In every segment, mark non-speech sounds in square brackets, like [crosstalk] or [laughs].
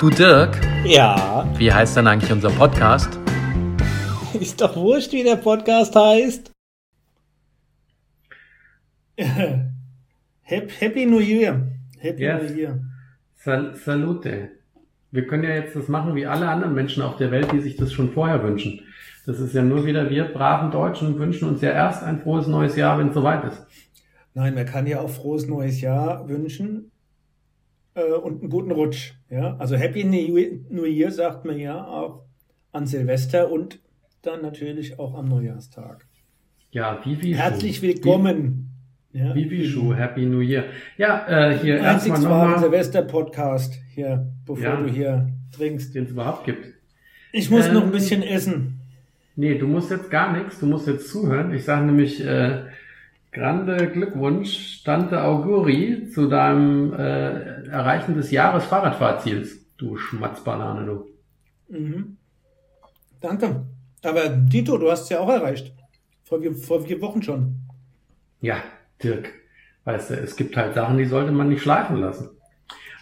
Du Dirk, Ja, wie heißt denn eigentlich unser Podcast? [laughs] ist doch wurscht, wie der Podcast heißt. Hap- Happy New Year. Happy Yes. New Year. Sal Salute. Wir können ja jetzt das machen wie alle anderen Menschen auf der Welt, die sich das schon vorher wünschen. Das ist ja nur wieder wir braven Deutschen wünschen uns ja erst ein frohes neues Jahr, wenn es soweit ist. Nein, man kann ja auch frohes neues Jahr wünschen äh, und einen guten Rutsch. Ja, also Happy New Year, sagt man ja auch an Silvester und dann natürlich auch am Neujahrstag. Ja, Vivi Herzlich willkommen. Ja, Vivi Schuh, Happy New Year. Ja, äh, hier erstmal nochmal, Silvester-Podcast hier, bevor Ja. du hier trinkst. den es überhaupt gibt. Ich muss Ähm, noch ein bisschen essen. Nee, du musst jetzt gar nichts, du musst jetzt zuhören. Ich sage nämlich äh, grande Glückwunsch, Tante Auguri, zu deinem äh, Erreichen des Jahres Fahrradfahrziels. Du Schmatzbanane, du. Mhm. Danke. Aber Dito, du hast es ja auch erreicht. Vor, vier- vor vier Wochen schon. Ja, Dirk, weißt du, es gibt halt Sachen, die sollte man nicht schleifen lassen.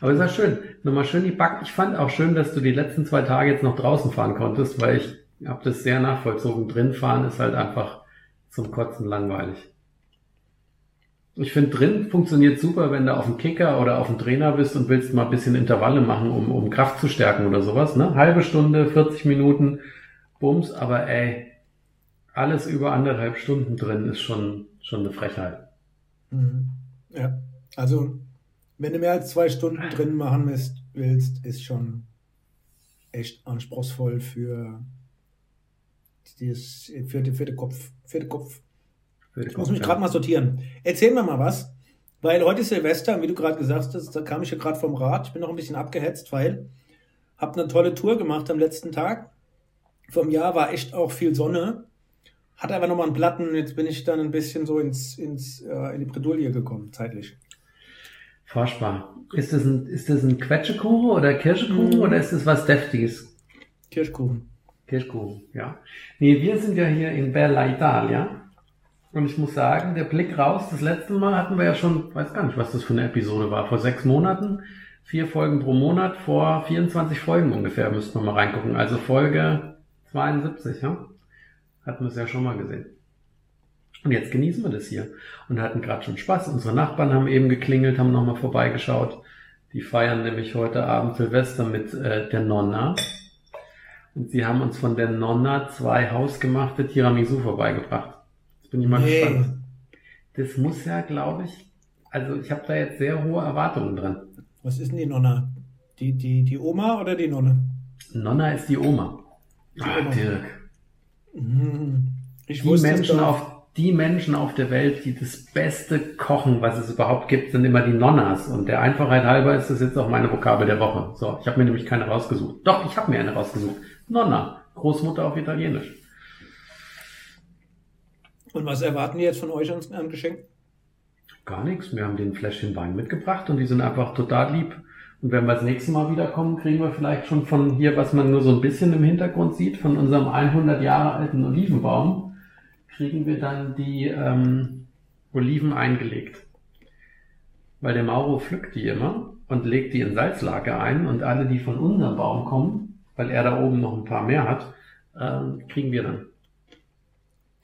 Aber es war schön. Nochmal schön die Backen. Ich fand auch schön, dass du die letzten zwei Tage jetzt noch draußen fahren konntest, weil ich habe das sehr nachvollzogen. Drin fahren ist halt einfach zum Kotzen langweilig. Ich finde, drin funktioniert super, wenn du auf dem Kicker oder auf dem Trainer bist und willst mal ein bisschen Intervalle machen, um, um Kraft zu stärken oder sowas. Ne? Halbe Stunde, 40 Minuten, Bums, aber ey, alles über anderthalb Stunden drin ist schon, schon eine Frechheit. Mhm. Ja. Also, wenn du mehr als zwei Stunden drin machen willst, ist schon echt anspruchsvoll für, dieses, für, die, für den Kopf. Für den Kopf. Ich muss mich gerade mal sortieren. Erzähl mir mal was, weil heute ist Silvester, wie du gerade gesagt hast, da kam ich ja gerade vom Rad. Ich bin noch ein bisschen abgehetzt, weil habe eine tolle Tour gemacht am letzten Tag. Vom Jahr war echt auch viel Sonne. Hat aber nochmal einen Platten. Jetzt bin ich dann ein bisschen so ins, ins, äh, in die Bredouille gekommen, zeitlich. Forschbar. Ist das ein, ist das ein Quetschekuchen oder Kirschekuchen Mhm. oder ist das was Deftiges? Kirschkuchen. Kirschkuchen, ja. Nee, wir sind ja hier in Bella Italia. Und ich muss sagen, der Blick raus, das letzte Mal hatten wir ja schon, weiß gar nicht, was das für eine Episode war, vor sechs Monaten, vier Folgen pro Monat, vor 24 Folgen ungefähr, müssten wir mal reingucken. Also Folge 72, ja? Hatten wir es ja schon mal gesehen. Und jetzt genießen wir das hier und hatten gerade schon Spaß. Unsere Nachbarn haben eben geklingelt, haben nochmal vorbeigeschaut. Die feiern nämlich heute Abend Silvester mit äh, der Nonna. Und sie haben uns von der Nonna zwei hausgemachte Tiramisu vorbeigebracht. Jetzt bin ich mal Nee. gespannt. Das muss ja, glaube ich, also ich habe da jetzt sehr hohe Erwartungen dran. Was ist denn die Nonna? Die, die, die Oma oder die Nonne? Nonna ist die Oma. Ah, Oma. Dirk. Mhm. Ich Die Menschen, auf, die Menschen auf der Welt, die das Beste kochen, was es überhaupt gibt, sind immer die Nonnas. Und der Einfachheit halber ist das jetzt auch meine Vokabel der Woche. So, ich habe mir nämlich keine rausgesucht. Doch, ich habe mir eine rausgesucht. Nonna, Großmutter auf Italienisch. Und was erwarten die jetzt von euch an, an Geschenk? Gar nichts. Wir haben den Fläschchen Wein mitgebracht und die sind einfach total lieb. Und wenn wir das nächste Mal wiederkommen, kriegen wir vielleicht schon von hier, was man nur so ein bisschen im Hintergrund sieht, von unserem 100 Jahre alten Olivenbaum, kriegen wir dann die ähm, Oliven eingelegt. Weil der Mauro pflückt die immer und legt die in Salzlake ein und alle, die von unserem Baum kommen, weil er da oben noch ein paar mehr hat, ähm, kriegen wir dann.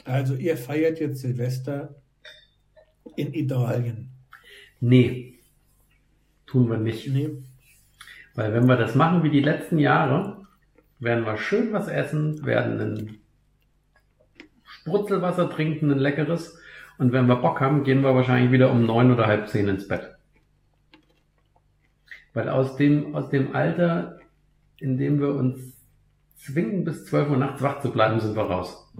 Also ihr feiert jetzt Silvester in Italien. Nee, tun wir nicht. Nee. Weil wenn wir das machen wie die letzten Jahre, werden wir schön was essen, werden ein Sprutzelwasser trinken, ein leckeres. Und wenn wir Bock haben, gehen wir wahrscheinlich wieder um neun oder halb zehn ins Bett. Weil aus dem, aus dem Alter, in dem wir uns zwingen, bis 12 Uhr nachts wach zu bleiben, sind wir raus.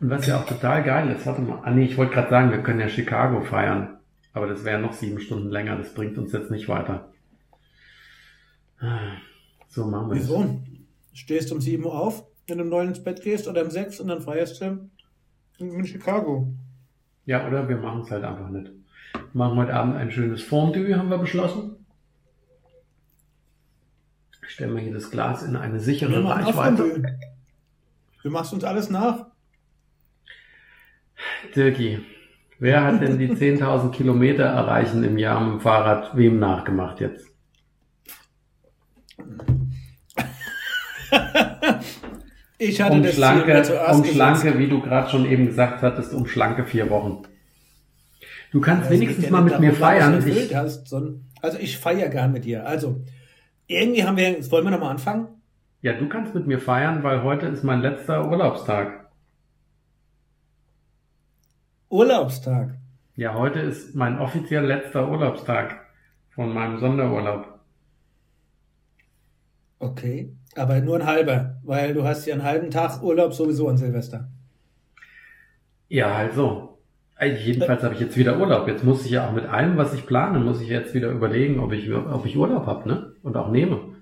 Und was ja auch total geil ist, warte mal, ah nee, ich wollte gerade sagen, wir können ja Chicago feiern. Aber das wäre noch sieben Stunden länger, das bringt uns jetzt nicht weiter. So machen wir das. Wieso? Stehst um 7 Uhr auf, wenn du um 9 ins Bett gehst oder um 6 und dann feierst du in Chicago. Ja, oder wir machen es halt einfach nicht. Wir machen heute Abend ein schönes Fondue, haben wir beschlossen. Stellen wir hier das Glas in eine sichere Wir machen Reichweite. Du machst uns alles nach. Dirki, wer hat denn die 10.000 Kilometer erreichen im Jahr mit dem Fahrrad wem nachgemacht jetzt? [laughs] ich hatte um das schlanke, Ziel um schlanke, wie du gerade schon eben gesagt hattest, um schlanke vier Wochen. Du kannst also wenigstens mal mit mir feiern. Ich, hast, also ich feiere gern mit dir. Also irgendwie haben wir, wollen wir nochmal anfangen? Ja, du kannst mit mir feiern, weil heute ist mein letzter Urlaubstag. Urlaubstag? Ja, heute ist mein offiziell letzter Urlaubstag von meinem Sonderurlaub. Okay, aber nur ein halber, weil du hast ja einen halben Tag Urlaub sowieso an Silvester. Ja, also. Jedenfalls habe ich jetzt wieder Urlaub. Jetzt muss ich ja auch mit allem, was ich plane, muss ich jetzt wieder überlegen, ob ich, ob ich Urlaub habe, ne? Und auch nehme.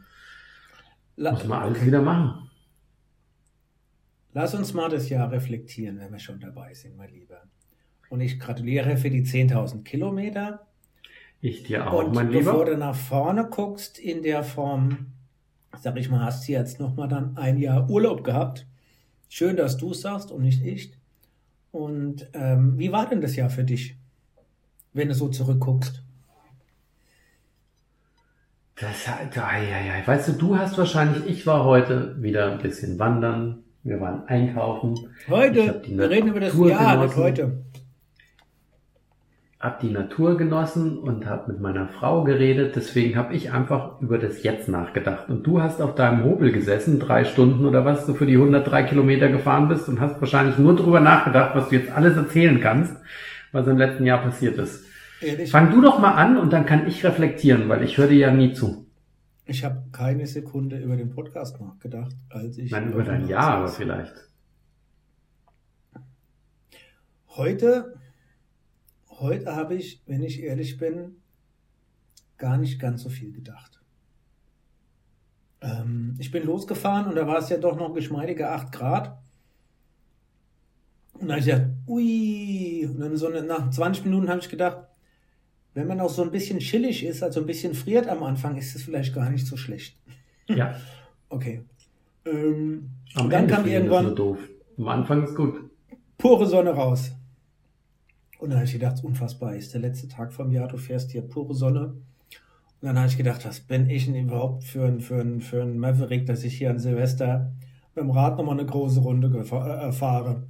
La Muss man alles okay. wieder machen. Lass uns mal das Jahr reflektieren, wenn wir schon dabei sind, mein Lieber. Und ich gratuliere für die 10.000 Kilometer. Ich dir auch, Und mein Lieber. Und bevor du nach vorne guckst in der Form, sag ich mal, hast du jetzt nochmal dann ein Jahr Urlaub gehabt. Schön, dass du es sagst und nicht ich. Und ähm, wie war denn das Jahr für dich, wenn du so zurückguckst? Das. Weißt du, du hast wahrscheinlich, ich war heute wieder ein bisschen wandern. Wir waren einkaufen. Heute? Wir reden über das Jahr, nicht heute. Hab die Natur genossen und hab mit meiner Frau geredet. Deswegen habe ich einfach über das Jetzt nachgedacht. Und du hast auf deinem Hobel gesessen, drei Stunden oder was du für die 103 Kilometer gefahren bist und hast wahrscheinlich nur darüber nachgedacht, was du jetzt alles erzählen kannst, was im letzten Jahr passiert ist. Ehrlich? Fang du doch mal an und dann kann ich reflektieren, weil ich höre dir ja nie zu. Ich habe keine Sekunde über den Podcast nachgedacht, als ich. Nein, über dein Jahr aber vielleicht. Heute, heute habe ich, wenn ich ehrlich bin, gar nicht ganz so viel gedacht. Ähm, ich bin losgefahren und da war es ja doch noch geschmeidige 8 Grad. Und dann habe ich gedacht, ui, und dann so eine, nach 20 Minuten habe ich gedacht, wenn man auch so ein bisschen chillig ist, also ein bisschen friert am Anfang, ist es vielleicht gar nicht so schlecht. Ja. [laughs] okay. Ähm, am dann Ende kam irgendwann. Am Anfang ist gut. Pure Sonne raus. Und dann habe ich gedacht, unfassbar, ist der letzte Tag vom Jahr, du fährst hier pure Sonne. Und dann habe ich gedacht, was bin ich denn überhaupt für ein, für ein, für ein Maverick, dass ich hier an Silvester mit dem Rad nochmal eine große Runde äh, fahre.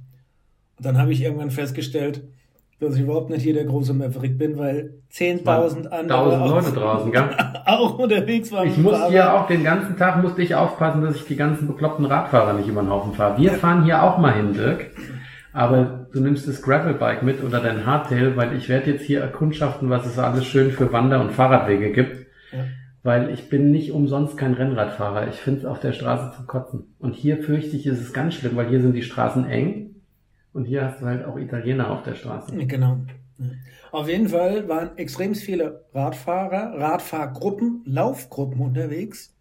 Und dann habe ich irgendwann festgestellt, dass ich überhaupt nicht hier der große Maverick bin, weil 10.000 andere Leute draußen, gell? [laughs] auch unterwegs waren. Ich muss hier auch den ganzen Tag musste ich aufpassen, dass ich die ganzen bekloppten Radfahrer nicht über den Haufen fahre. Wir fahren hier auch mal hin, Dirk. Aber du nimmst das Gravelbike mit oder dein Hardtail, weil ich werde jetzt hier erkundschaften, was es alles schön für Wander- und Fahrradwege gibt. Ja. Weil ich bin nicht umsonst kein Rennradfahrer. Ich finde es auf der Straße zu kotzen. Und hier fürchte ich, ist es ganz schlimm, weil hier sind die Straßen eng und hier hast du halt auch Italiener auf der Straße. Genau. Auf jeden Fall waren extrem viele Radfahrer, Radfahrgruppen, Laufgruppen unterwegs.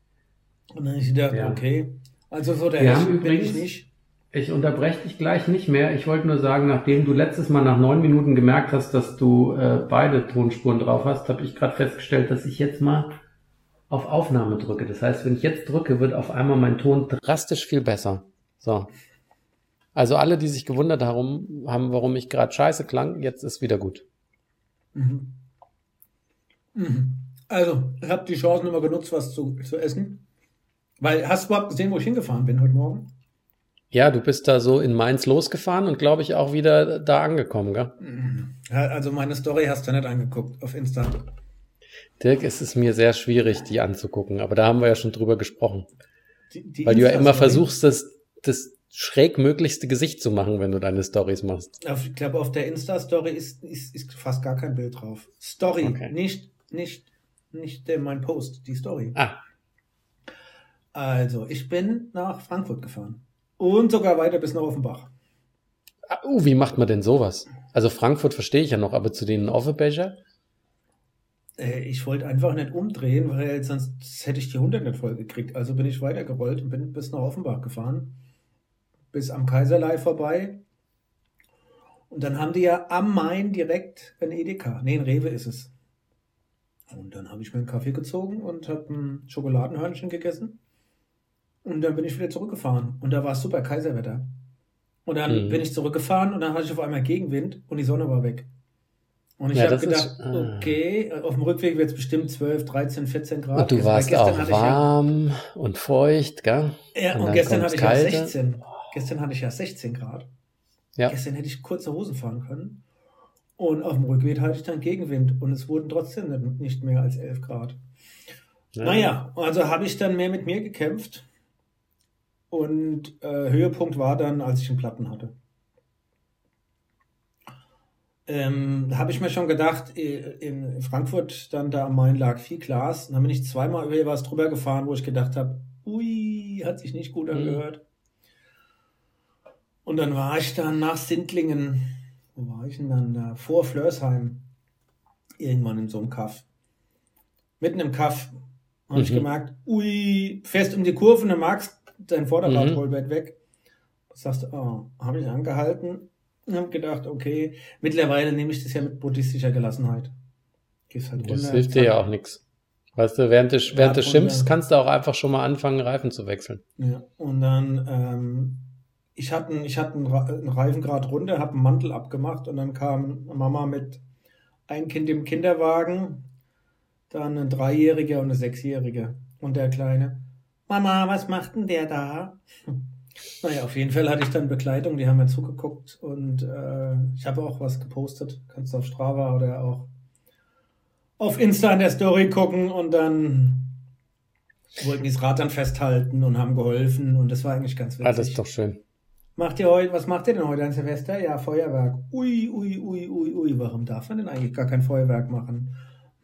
Und dann habe ich gedacht, ja. okay, also so der Wir haben übrigens, ich nicht. Ich unterbreche dich gleich nicht mehr. Ich wollte nur sagen, nachdem du letztes Mal nach neun Minuten gemerkt hast, dass du äh, beide Tonspuren drauf hast, habe ich gerade festgestellt, dass ich jetzt mal auf Aufnahme drücke. Das heißt, wenn ich jetzt drücke, wird auf einmal mein Ton drastisch viel besser. So. Also alle, die sich gewundert haben, haben warum ich gerade scheiße klang, jetzt ist wieder gut. Mhm. Mhm. Also, ich habe die Chance immer genutzt, was zu, zu essen. Weil, hast du überhaupt gesehen, wo ich hingefahren bin heute Morgen? Ja, du bist da so in Mainz losgefahren und glaube ich auch wieder da angekommen, gell? Also meine Story hast du nicht angeguckt auf Insta. Dirk, es ist mir sehr schwierig, die anzugucken, aber da haben wir ja schon drüber gesprochen. Die, die Weil du ja immer versuchst, das, das schräg möglichste Gesicht zu machen, wenn du deine Stories machst. Ich glaube, auf der Insta-Story ist, ist, ist fast gar kein Bild drauf. Story, okay. nicht, nicht, nicht mein Post, die Story. Ah. Also, ich bin nach Frankfurt gefahren. Und sogar weiter bis nach Offenbach. Ah, uh, wie macht man denn sowas? Also Frankfurt verstehe ich ja noch, aber zu den Offenbacher? Äh, ich wollte einfach nicht umdrehen, weil sonst hätte ich die 100 nicht voll gekriegt. Also bin ich weitergerollt und bin bis nach Offenbach gefahren bis am Kaiserlei vorbei. Und dann haben die ja am Main direkt ein Edeka. Nee, ein Rewe ist es. Und dann habe ich mir einen Kaffee gezogen und habe ein Schokoladenhörnchen gegessen. Und dann bin ich wieder zurückgefahren. Und da war es super Kaiserwetter. Und dann mhm. bin ich zurückgefahren und dann hatte ich auf einmal Gegenwind und die Sonne war weg. Und ich Ja, habe gedacht, ist- ah. okay, auf dem Rückweg wird es bestimmt 12, 13, 14 Grad. Und du Weil warst gestern auch ich ja- warm und feucht, gell? Ja, Und und, gestern hatte ich ja kalte. 16. Gestern hatte ich ja 16 Grad. Ja. Gestern hätte ich kurze Hosen fahren können. Und auf dem Rückweg hatte ich dann Gegenwind. Und es wurden trotzdem nicht- nicht mehr als 11 Grad. Ja. Naja, also habe ich dann mehr mit mir gekämpft. Und äh, Höhepunkt war dann, als ich einen Platten hatte. Ähm, da habe ich mir schon gedacht, in Frankfurt dann da am Main lag viel Glas. Und dann bin ich zweimal über was drüber gefahren, wo ich gedacht habe, ui, hat sich nicht gut Mhm. angehört. Und dann war ich dann nach Sindlingen, wo war ich denn dann da? Vor Flörsheim. Irgendwann in so einem Kaff. Mitten im Kaff habe ich Mhm. gemerkt, ui, fährst um die Kurve und dann magst dein Vorderrad Mhm. weit weg. Sagst du, oh, habe ich angehalten und habe gedacht, okay, mittlerweile nehme ich das ja mit buddhistischer Gelassenheit. Gehst halt Das runter, hilft dir ja auch nichts. Weißt du, während des, während des und Schimpfs dann- kannst du auch einfach schon mal anfangen, Reifen zu wechseln. Ja, und dann, ähm, ich hatte, einen- ich hatte einen, Ra- einen Reifen gerade runter, habe einen Mantel abgemacht und dann kam Mama mit ein Kind im Kinderwagen, dann ein Dreijähriger und eine Sechsjährige. Und der Kleine, Mama, was macht denn der da? Naja, auf jeden Fall hatte ich dann Begleitung, die haben mir zugeguckt und äh, ich habe auch was gepostet. Kannst du auf Strava oder auch auf Insta in der Story gucken und dann wollten die das Rad dann festhalten und haben geholfen und das war eigentlich ganz witzig. Ah, das ist doch schön. Macht ihr heute, was macht ihr denn heute an Silvester? Ja, Feuerwerk. Ui, ui, ui, ui, ui. Warum darf man denn eigentlich gar kein Feuerwerk machen?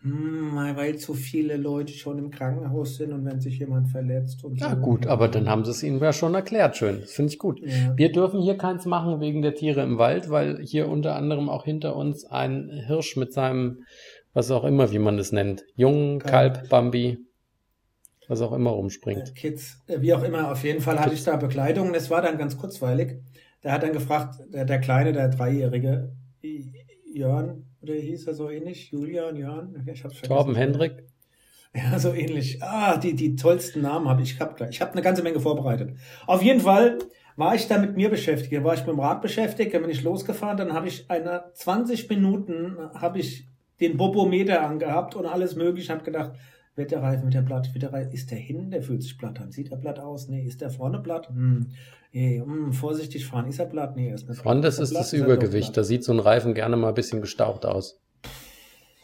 Hm, weil zu viele Leute schon im Krankenhaus sind und wenn sich jemand verletzt und Ja, so. gut, aber dann haben sie es ihnen ja schon erklärt. Schön. Das finde ich gut. Ja. Wir dürfen hier keins machen wegen der Tiere im Wald, weil hier unter anderem auch hinter uns ein Hirsch mit seinem, was auch immer, wie man das nennt, Jungen, Kalb. Bambi, was auch immer Äh, rumspringt. Kids, äh, wie auch immer, auf jeden Fall hatte ich da Begleitung. Das war dann ganz kurzweilig. Der hat dann gefragt, der, der Kleine, der Dreijährige, Jörn, oder hieß er so ähnlich? Julian, Jörn? Ich hab's vergessen. Torben Hendrik, [laughs] Ja, so ähnlich. Ah, die, die tollsten Namen habe ich gehabt. Ich habe eine ganze Menge vorbereitet. Auf jeden Fall war ich da mit mir beschäftigt. Da war ich mit dem Rad beschäftigt, dann bin ich losgefahren, dann habe ich eine 20 Minuten habe ich den Bobometer angehabt und alles mögliche, habe gedacht, wird der Reifen, wird der platt, wird der Reifen, ist der hin, der fühlt sich platt an, sieht er platt aus, nee, ist der vorne platt, hm, nee, hm, vorsichtig fahren, ist er platt, nee, er ist nicht Frontes platt. ist das er Übergewicht. Da sieht so ein Reifen gerne mal ein bisschen gestaucht aus.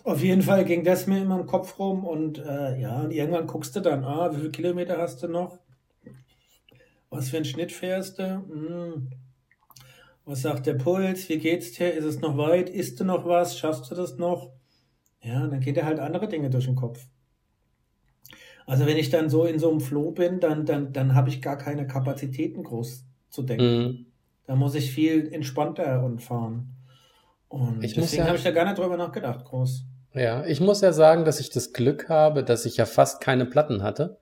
Auf jeden Fall ging das mir immer im Kopf rum und äh, ja, und irgendwann guckst du dann, ah, wie viele Kilometer hast du noch? Was für einen Schnitt fährst du? Hm. Was sagt der Puls? Wie geht's dir? Ist es noch weit? Isst du noch was? Schaffst du das noch? Ja, dann geht dir halt andere Dinge durch den Kopf. Also wenn ich dann so in so einem Flow bin, dann, dann, dann habe ich gar keine Kapazitäten groß zu denken. Mhm. Da muss ich viel entspannter und fahren. Und Ich deswegen ja- habe ich da gar nicht drüber nachgedacht, groß. Ja, ich muss ja sagen, dass ich das Glück habe, dass ich ja fast keine Platten hatte.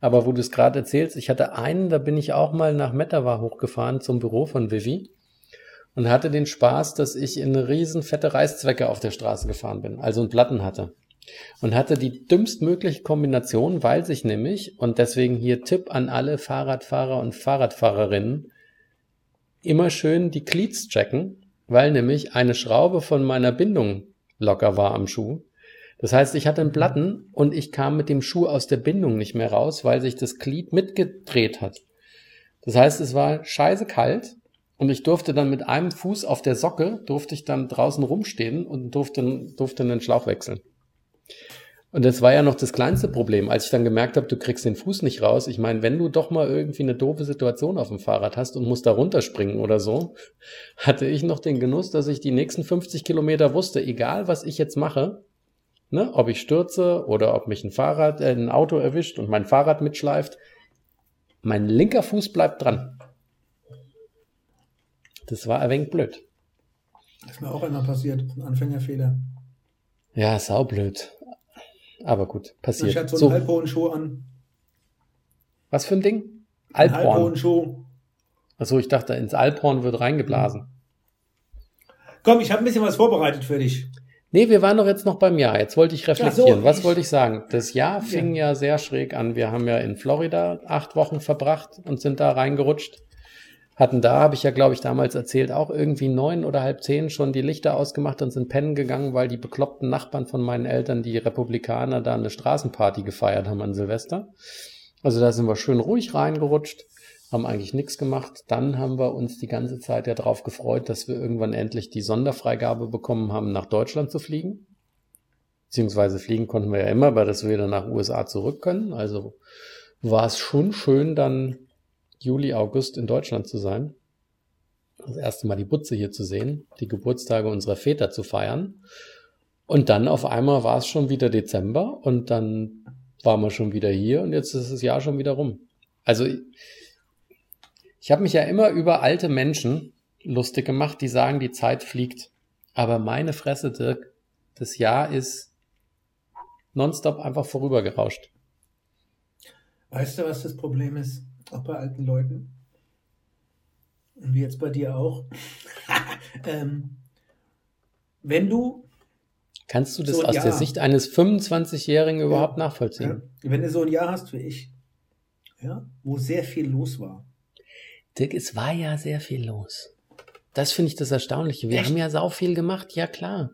Aber wo du es gerade erzählst, ich hatte einen, da bin ich auch mal nach Mettawa hochgefahren zum Büro von Vivi und hatte den Spaß, dass ich in eine riesen fette Reißzwecke auf der Straße gefahren bin, also einen Platten hatte. Und hatte die dümmstmögliche Kombination, weil sich nämlich, und deswegen hier Tipp an alle Fahrradfahrer und Fahrradfahrerinnen, immer schön die Cleats checken, weil nämlich eine Schraube von meiner Bindung locker war am Schuh. Das heißt, ich hatte einen Platten und ich kam mit dem Schuh aus der Bindung nicht mehr raus, weil sich das Glied mitgedreht hat. Das heißt, es war scheiße kalt und ich durfte dann mit einem Fuß auf der Socke, durfte ich dann draußen rumstehen und durfte, durfte einen Schlauch wechseln. Und das war ja noch das kleinste Problem, als ich dann gemerkt habe, du kriegst den Fuß nicht raus. Ich meine, wenn du doch mal irgendwie eine doofe Situation auf dem Fahrrad hast und musst da runterspringen oder so, hatte ich noch den Genuss, dass ich die nächsten 50 Kilometer wusste, egal was ich jetzt mache, ne, ob ich stürze oder ob mich ein Fahrrad, äh, ein Auto erwischt und mein Fahrrad mitschleift, mein linker Fuß bleibt dran. Das war ein wenig blöd. Das ist mir auch einmal passiert. Ein Anfängerfehler. Ja, saublöd. Aber gut, Ich passiert. hatte so So, einen halbhohen Schuh an. was für ein Ding? Alphorn. halbhohen Schuh. Achso, ich dachte, ins Alphorn wird reingeblasen. Komm, ich habe ein bisschen was vorbereitet für dich. Nee, wir waren doch jetzt noch beim Jahr. Jetzt wollte ich reflektieren. so, Was ich- wollte ich sagen? Das Jahr fing ja. sehr schräg an. Wir haben ja in Florida acht Wochen verbracht und sind da reingerutscht. Hatten da, habe ich ja, glaube ich, damals erzählt, auch irgendwie neun oder halb zehn schon die Lichter ausgemacht und sind pennen gegangen, weil die bekloppten Nachbarn von meinen Eltern, die Republikaner, da eine Straßenparty gefeiert haben an Silvester. Also da sind wir schön ruhig reingerutscht, haben eigentlich nichts gemacht. Dann haben wir uns die ganze Zeit ja darauf gefreut, dass wir irgendwann endlich die Sonderfreigabe bekommen haben, nach Deutschland zu fliegen. Beziehungsweise fliegen konnten wir ja immer, weil dass wir wieder nach USA zurück können. Also war es schon schön, dann Juli, August in Deutschland zu sein. Das erste Mal die Butze hier zu sehen, die Geburtstage unserer Väter zu feiern. Und dann auf einmal war es schon wieder Dezember und dann waren wir schon wieder hier und jetzt ist das Jahr schon wieder rum. Also ich habe mich ja immer über alte Menschen lustig gemacht, die sagen, die Zeit fliegt. Aber meine Fresse, Dirk, das Jahr ist nonstop einfach vorübergerauscht. Weißt du, was das Problem ist? Auch bei alten Leuten. Und wie jetzt bei dir auch. [laughs] ähm, wenn du. Kannst du das so aus Jahr, der Sicht eines 25-Jährigen ja, überhaupt nachvollziehen? Ja, wenn du so ein Jahr hast wie ich, ja, wo sehr viel los war. Dirk, es war ja sehr viel los. Das finde ich das Erstaunliche. Wir Echt? haben ja sau viel gemacht, ja klar.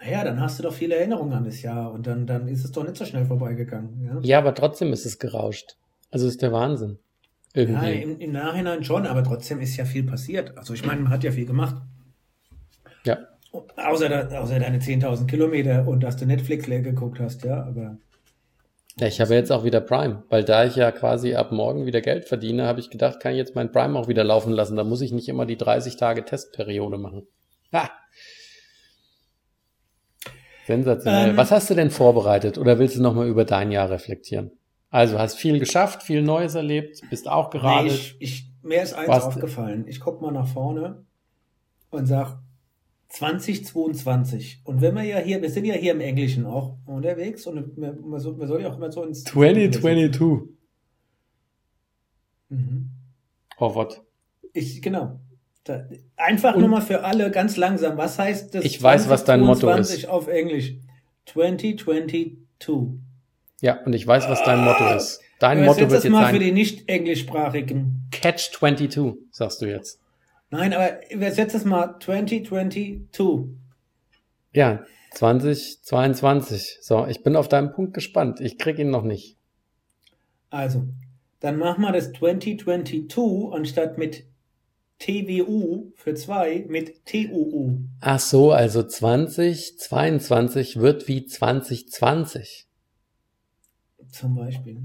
Naja, dann hast du doch viele Erinnerungen an das Jahr und dann, dann ist es doch nicht so schnell vorbeigegangen. Ja, ja aber trotzdem ist es gerauscht. Also ist der Wahnsinn. Irgendwie. Ja, im, im Nachhinein schon, aber trotzdem ist ja viel passiert. Also ich meine, man hat ja viel gemacht. Ja. Außer, außer deine 10.000 Kilometer und dass du Netflix leer geguckt hast, ja, aber. Ja, ich habe jetzt auch wieder Prime, weil da ich ja quasi ab morgen wieder Geld verdiene, habe ich gedacht, kann ich jetzt mein Prime auch wieder laufen lassen. Da muss ich nicht immer die 30 Tage Testperiode machen. Ha! Sensationell. Ähm, Was hast du denn vorbereitet oder willst du nochmal über dein Jahr reflektieren? Also hast viel geschafft, viel Neues erlebt, bist auch gerade. Nee, ich, ich, mir ist eins aufgefallen. Ich guck mal nach vorne und sag 2022. Und wenn wir ja hier, wir sind ja hier im Englischen auch unterwegs und man, man, soll, man soll ja auch immer so ins 2022. Mhm. Oh, what? Ich, genau. Da, einfach nur mal für alle ganz langsam. Was heißt das? Ich weiß, was dein Motto ist. auf Englisch. 2022. Ja, und ich weiß, was dein Motto ist. Dein Motto wird jetzt mal sein. für die nicht englischsprachigen. Catch 22, sagst du jetzt. Nein, aber übersetzt es mal 2022. Ja, 2022. So, ich bin auf deinen Punkt gespannt. Ich krieg ihn noch nicht. Also, dann machen wir das 2022 anstatt mit TWU für zwei mit TUU. Ach so, also 2022 wird wie 2020. Zum Beispiel.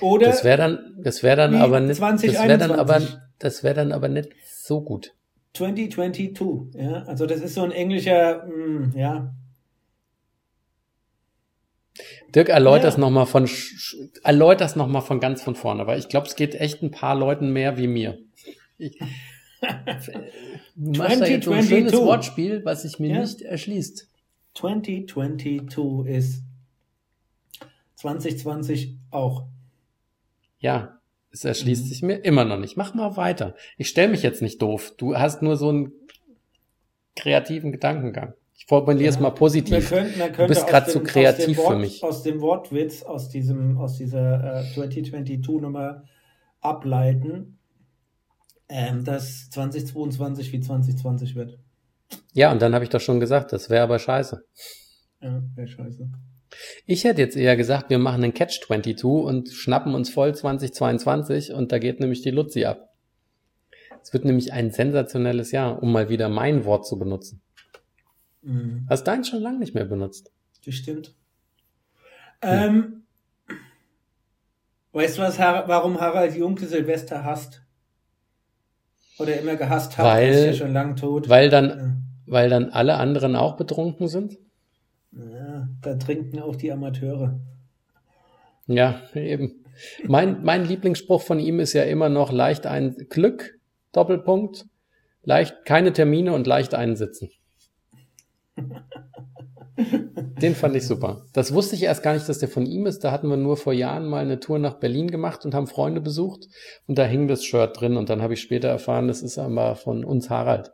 Oder das wäre dann, das wäre dann aber nicht, das wäre dann aber, das wäre dann aber nicht so gut. 2022, ja, also das ist so ein englischer, mh, hm, ja. Dirk, erläutert ja. das nochmal von, erläutert das nochmal von ganz von vorne, weil ich glaube, es geht echt ein paar Leuten mehr wie mir. Ich, [laughs] du machst da jetzt so ein schönes Wortspiel, was sich mir ja. nicht erschließt. 2022 ist 2020 auch. Ja, es erschließt mhm. sich mir immer noch nicht. Mach mal weiter. Ich stelle mich jetzt nicht doof. Du hast nur so einen kreativen Gedankengang. Ich formuliere es mal positiv. Man könnte, man könnte du bist gerade zu kreativ Wort, für mich. Aus dem Wortwitz, aus diesem, aus dieser äh, 2022 Nummer ableiten, ähm, dass 2022 wie 2020 wird. Ja, und dann habe ich doch schon gesagt, das wäre aber scheiße. Ja, wäre scheiße. Ich hätte jetzt eher gesagt, wir machen einen Catch 22 und schnappen uns voll 2022 und da geht nämlich die Luzi ab. Es wird nämlich ein sensationelles Jahr, um mal wieder mein Wort zu benutzen. Mhm. Hast deins schon lange nicht mehr benutzt? Das stimmt. Ähm, weißt du was, warum Harald Junke Silvester hasst? Oder immer gehasst hat, weil, ist ja schon lang tot. Weil dann, ja. weil dann alle anderen auch betrunken sind? Ja, da trinken auch die Amateure. Ja, eben. Mein, mein Lieblingsspruch von ihm ist ja immer noch leicht ein Glück, Doppelpunkt, leicht keine Termine und leicht einsitzen. [laughs] Den fand ich super. Das wusste ich erst gar nicht, dass der von ihm ist. Da hatten wir nur vor Jahren mal eine Tour nach Berlin gemacht und haben Freunde besucht. Und da hing das Shirt drin. Und dann habe ich später erfahren, das ist aber von uns Harald.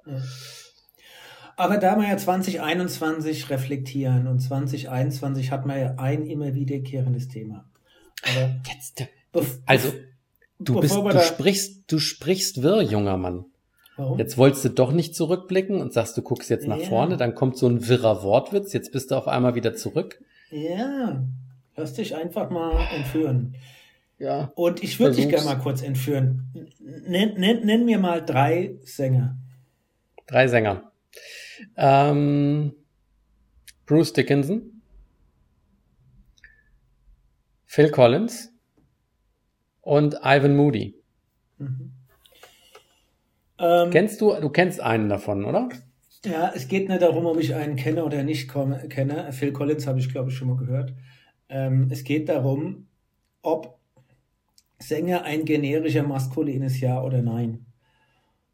Aber da wir ja 2021 reflektieren und 2021 hat man ja ein immer wiederkehrendes Thema. Aber Jetzt, also, Du, bist, du, sprichst, du sprichst wirr, junger Mann. Warum? Jetzt wolltest du doch nicht zurückblicken und sagst, du guckst jetzt nach ja. vorne, dann kommt so ein wirrer Wortwitz, jetzt bist du auf einmal wieder zurück. Ja, lass dich einfach mal entführen. Ja. Und ich würde dich gerne mal kurz entführen. Nenn, nenn, nenn, mir mal drei Sänger. Drei Sänger. Ähm, Bruce Dickinson, Phil Collins und Ivan Moody. Mhm. Ähm, kennst du, du kennst einen davon, oder? Ja, es geht nicht darum, ob ich einen kenne oder nicht kenne. Phil Collins habe ich, glaube ich, schon mal gehört. Ähm, es geht darum, ob Sänger ein generischer maskulines Ja oder Nein.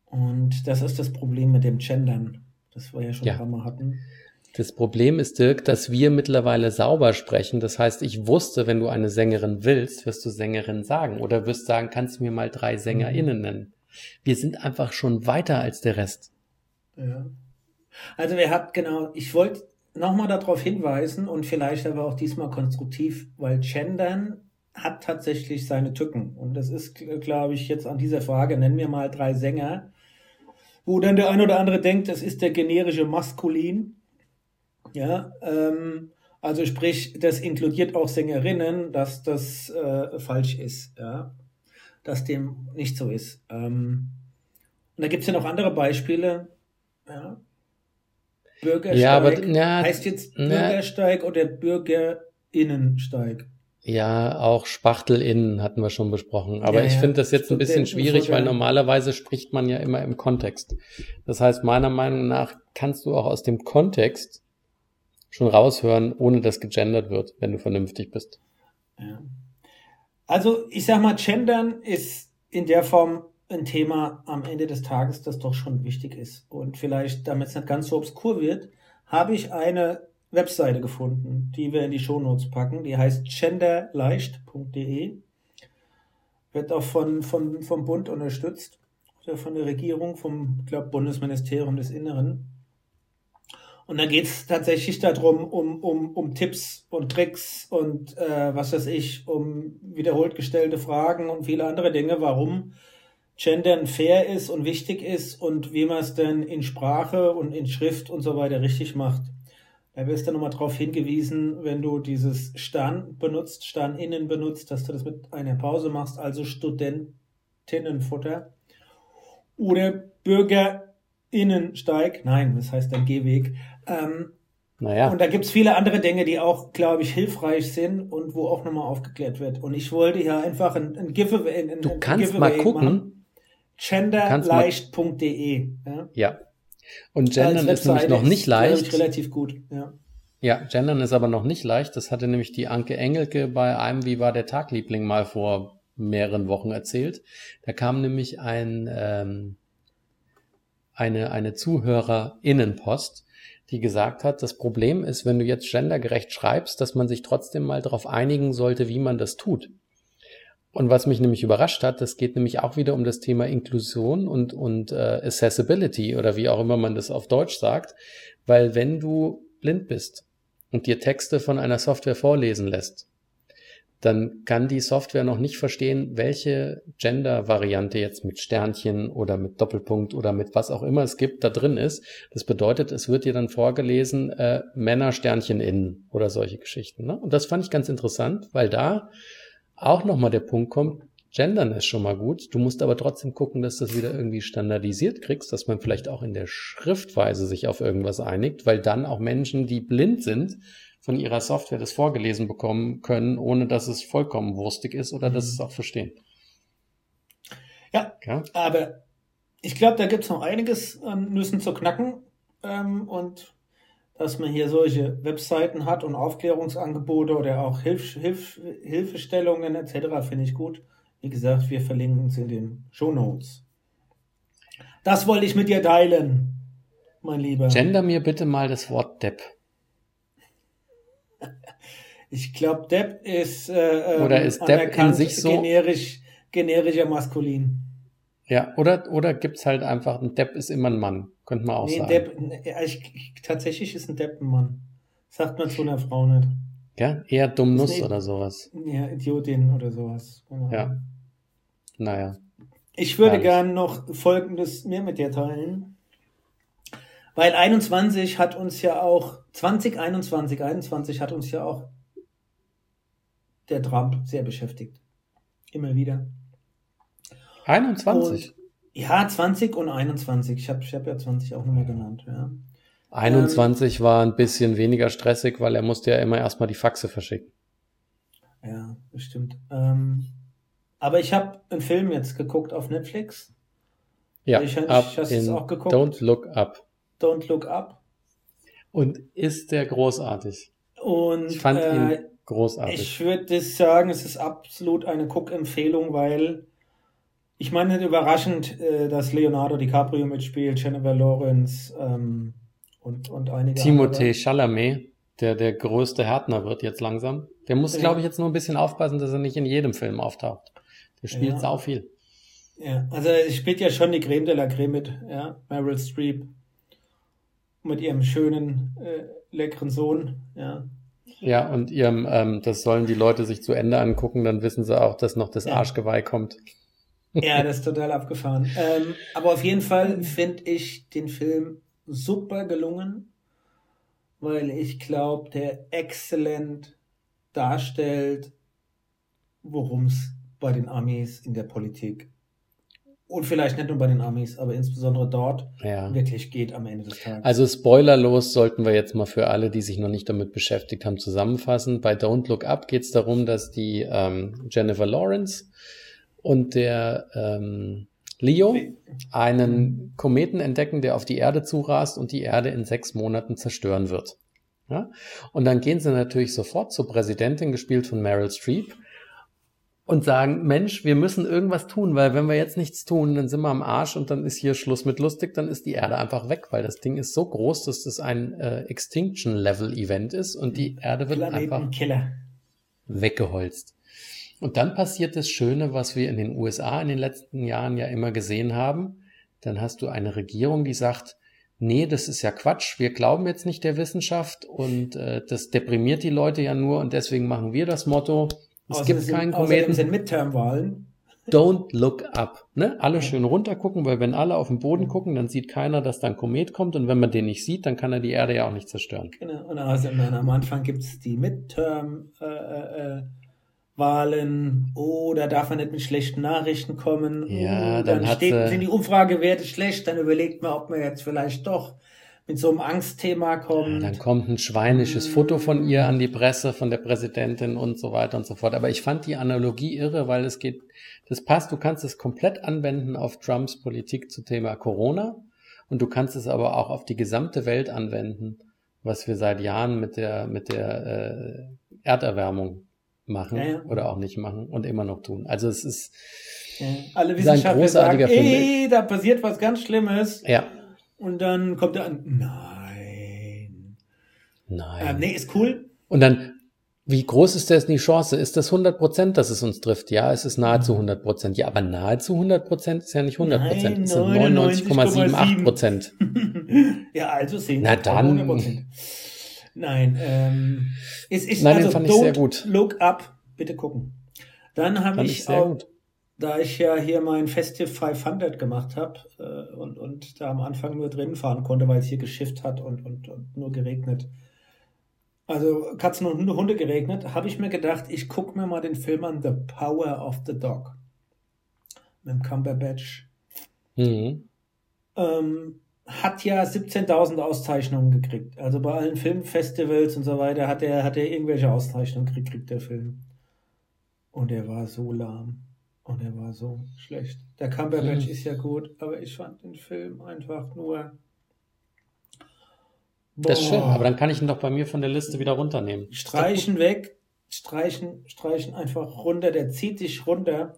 Und das ist das Problem mit dem Gendern, das wir ja schon ja. ein paar Mal hatten. Das Problem ist, Dirk, dass wir mittlerweile sauber sprechen. Das heißt, ich wusste, wenn du eine Sängerin willst, wirst du Sängerin sagen oder wirst sagen, kannst du mir mal drei SängerInnen nennen. Wir sind einfach schon weiter als der Rest. Ja. Also wir habt genau, ich wollte nochmal darauf hinweisen und vielleicht aber auch diesmal konstruktiv, weil Gendern hat tatsächlich seine Tücken. Und das ist, glaube ich, jetzt an dieser Frage, nennen wir mal drei Sänger, wo dann der ein oder andere denkt, das ist der generische Maskulin. Ja, ähm, also sprich, das inkludiert auch Sängerinnen, dass das äh, falsch ist, ja, dass dem nicht so ist. Ähm, und da gibt es ja noch andere Beispiele. Ja. Bürgersteig ja, aber, na, heißt jetzt Bürgersteig na, oder Bürgerinnensteig. Ja, auch SpachtelInnen hatten wir schon besprochen. Aber ja, ich finde das jetzt ein bisschen schwierig, weil normalerweise spricht man ja immer im Kontext. Das heißt, meiner Meinung nach kannst du auch aus dem Kontext schon raushören, ohne dass gegendert wird, wenn du vernünftig bist. Ja. Also, ich sag mal, gendern ist in der Form ein Thema am Ende des Tages, das doch schon wichtig ist. Und vielleicht, damit es nicht ganz so obskur wird, habe ich eine Webseite gefunden, die wir in die Shownotes packen. Die heißt genderleicht.de. Wird auch von, von, vom Bund unterstützt oder von der Regierung, vom glaub, Bundesministerium des Inneren. Und da geht es tatsächlich darum, um, um, um Tipps und Tricks und äh, was weiß ich, um wiederholt gestellte Fragen und viele andere Dinge, warum Gendern fair ist und wichtig ist und wie man es denn in Sprache und in Schrift und so weiter richtig macht. Da wirst du nochmal darauf hingewiesen, wenn du dieses Stern benutzt, Stern innen benutzt, dass du das mit einer Pause machst, also Studentinnenfutter. Oder Bürgerinnensteig, nein, das heißt dann Gehweg. Ähm, naja. Und da gibt's viele andere Dinge, die auch, glaube ich, hilfreich sind und wo auch nochmal aufgeklärt wird. Und ich wollte ja einfach ein, ein Giveaway, ein, du kannst Giveaway mal gucken. Genderleicht.de. Ja. ja. Und Gendern ist nämlich noch nicht leicht. Ist, relativ gut, ja. Ja, Gendern ist aber noch nicht leicht. Das hatte nämlich die Anke Engelke bei einem Wie war der Tagliebling mal vor mehreren Wochen erzählt. Da kam nämlich ein, ähm, eine, eine Zuhörerinnenpost, die gesagt hat, das Problem ist, wenn du jetzt gendergerecht schreibst, dass man sich trotzdem mal darauf einigen sollte, wie man das tut. Und was mich nämlich überrascht hat, das geht nämlich auch wieder um das Thema Inklusion und, und äh, Accessibility oder wie auch immer man das auf Deutsch sagt. Weil wenn du blind bist und dir Texte von einer Software vorlesen lässt, dann kann die Software noch nicht verstehen, welche Gender-Variante jetzt mit Sternchen oder mit Doppelpunkt oder mit was auch immer es gibt da drin ist. Das bedeutet, es wird dir dann vorgelesen, äh, Männer Sternchen innen oder solche Geschichten. Ne? Und das fand ich ganz interessant, weil da auch nochmal der Punkt kommt, Gendern ist schon mal gut. Du musst aber trotzdem gucken, dass du das wieder irgendwie standardisiert kriegst, dass man vielleicht auch in der Schriftweise sich auf irgendwas einigt, weil dann auch Menschen, die blind sind, von ihrer Software das vorgelesen bekommen können, ohne dass es vollkommen wurstig ist oder dass es auch verstehen. Ja, ja? aber ich glaube, da gibt es noch einiges an Nüssen zu knacken ähm, und dass man hier solche Webseiten hat und Aufklärungsangebote oder auch Hilf Hilf Hilfestellungen etc. finde ich gut. Wie gesagt, wir verlinken es in den Show Notes. Das wollte ich mit dir teilen, mein Lieber. Gender mir bitte mal das Wort Depp. Ich glaube, Depp ist, äh, ähm, oder ist Depp in sich so generisch, generischer Maskulin. Ja, oder, oder gibt's halt einfach, ein Depp ist immer ein Mann. Könnte man auch nee, sagen. Depp, ich, tatsächlich ist ein Depp ein Mann. Sagt man zu einer Frau nicht. Ja, eher Dummnuss oder sowas. Ja, Idiotin oder sowas. Genau. Ja. naja. Ich würde gern noch Folgendes mehr mit dir teilen. Weil 21 hat uns ja auch, 2021, 21 hat uns ja auch der Trump sehr beschäftigt. Immer wieder. 21? Und, ja, 20 und 21. Ich habe ich hab ja 20 auch nochmal genannt. Ja. 21 ähm, war ein bisschen weniger stressig, weil er musste ja immer erstmal die Faxe verschicken. Ja, das stimmt. Ähm, aber ich habe einen Film jetzt geguckt auf Netflix. Ja, ich, ich, hast es auch geguckt. Don't Look Up. Don't Look Up. Und ist der großartig? Und ich fand äh, ihn großartig. Ich würde sagen, es ist absolut eine Cook-Empfehlung, weil ich meine, nicht überraschend, äh, dass Leonardo DiCaprio mitspielt, Jennifer Lawrence ähm, und, und einige Timothée andere. Chalamet, der der größte Härtner wird jetzt langsam. Der muss, ja. glaube ich, jetzt nur ein bisschen aufpassen, dass er nicht in jedem Film auftaucht. Der spielt ja. sau viel. Ja, also er spielt ja schon die Creme de la Creme mit, ja, Meryl Streep mit ihrem schönen, äh, leckeren Sohn, ja. Ja, und ihrem, ähm, das sollen die Leute sich zu Ende angucken, dann wissen sie auch, dass noch das ja. Arschgeweih kommt. Ja, das ist total abgefahren. Ähm, aber auf jeden Fall finde ich den Film super gelungen, weil ich glaube, der exzellent darstellt, worum es bei den Amis in der Politik und vielleicht nicht nur bei den Amis, aber insbesondere dort ja. wirklich geht am Ende des Tages. Also spoilerlos sollten wir jetzt mal für alle, die sich noch nicht damit beschäftigt haben, zusammenfassen. Bei Don't Look Up geht es darum, dass die ähm, Jennifer Lawrence und der ähm, Leo einen Kometen entdecken, der auf die Erde zurast und die Erde in sechs Monaten zerstören wird. Ja? Und dann gehen sie natürlich sofort zur Präsidentin, gespielt von Meryl Streep, und sagen, Mensch, wir müssen irgendwas tun, weil wenn wir jetzt nichts tun, dann sind wir am Arsch und dann ist hier Schluss mit lustig, dann ist die Erde einfach weg, weil das Ding ist so groß, dass das ein äh, Extinction-Level-Event ist und die Erde wird einfach weggeholzt. Und dann passiert das Schöne, was wir in den USA in den letzten Jahren ja immer gesehen haben. Dann hast du eine Regierung, die sagt, nee, das ist ja Quatsch, wir glauben jetzt nicht der Wissenschaft und äh, das deprimiert die Leute ja nur und deswegen machen wir das Motto, es gibt keinen Kometen. sind Midterm-Wahlen. Don't look up. Ne? Alle schön runtergucken, weil wenn alle auf den Boden gucken, dann sieht keiner, dass da ein Komet kommt und wenn man den nicht sieht, dann kann er die Erde ja auch nicht zerstören. Genau. Und außerdem am Anfang gibt es die Midterm äh, äh, Wahlen oder darf man nicht mit schlechten Nachrichten kommen. Ja, dann, dann steht, sind die Umfragewerte schlecht, dann überlegt man, ob man jetzt vielleicht doch mit so einem Angstthema kommt. Ja, dann kommt ein schweinisches Foto von ihr an die Presse, von der Präsidentin und so weiter und so fort. Aber ich fand die Analogie irre, weil es geht, das passt, du kannst es komplett anwenden auf Trumps Politik zu Thema Corona und du kannst es aber auch auf die gesamte Welt anwenden, was wir seit Jahren mit der, mit der äh, Erderwärmung machen ja, ja. oder auch nicht machen und immer noch tun. Also es ist, ja. alle Wissenschaftler sagen, ey, da passiert was ganz Schlimmes. Ja. Und dann kommt er an, nein. Nein. Ähm, nee, ist cool. Und dann, wie groß ist das die Chance? Ist das 100 Prozent, dass es uns trifft? Ja, es ist nahezu 100 Prozent. Ja, aber nahezu 100 Prozent ist ja nicht 100 Prozent. Es sind 99,78 Prozent. [laughs] ja, also sehen Na dann. Nein, ähm, es ist Nein, also, den fand ich sehr gut. Look up, bitte gucken. Dann habe ich, ich auch, gut da ich ja hier mein Festive 500 gemacht habe äh, und, und da am Anfang nur drin fahren konnte, weil es hier geschifft hat und, und, und nur geregnet. Also Katzen und Hunde geregnet, habe ich mir gedacht, ich gucke mir mal den Film an The Power of the Dog mit dem Cumberbatch. Mhm. Ähm, hat ja 17.000 Auszeichnungen gekriegt. Also bei allen Filmfestivals und so weiter hat er, hat er irgendwelche Auszeichnungen gekriegt, der Film. Und er war so lahm. Und er war so schlecht. Der Cumberbatch mhm. ist ja gut, aber ich fand den Film einfach nur. Boah. Das ist schön, aber dann kann ich ihn doch bei mir von der Liste wieder runternehmen. Streichen weg, streichen, streichen einfach runter, der zieht dich runter.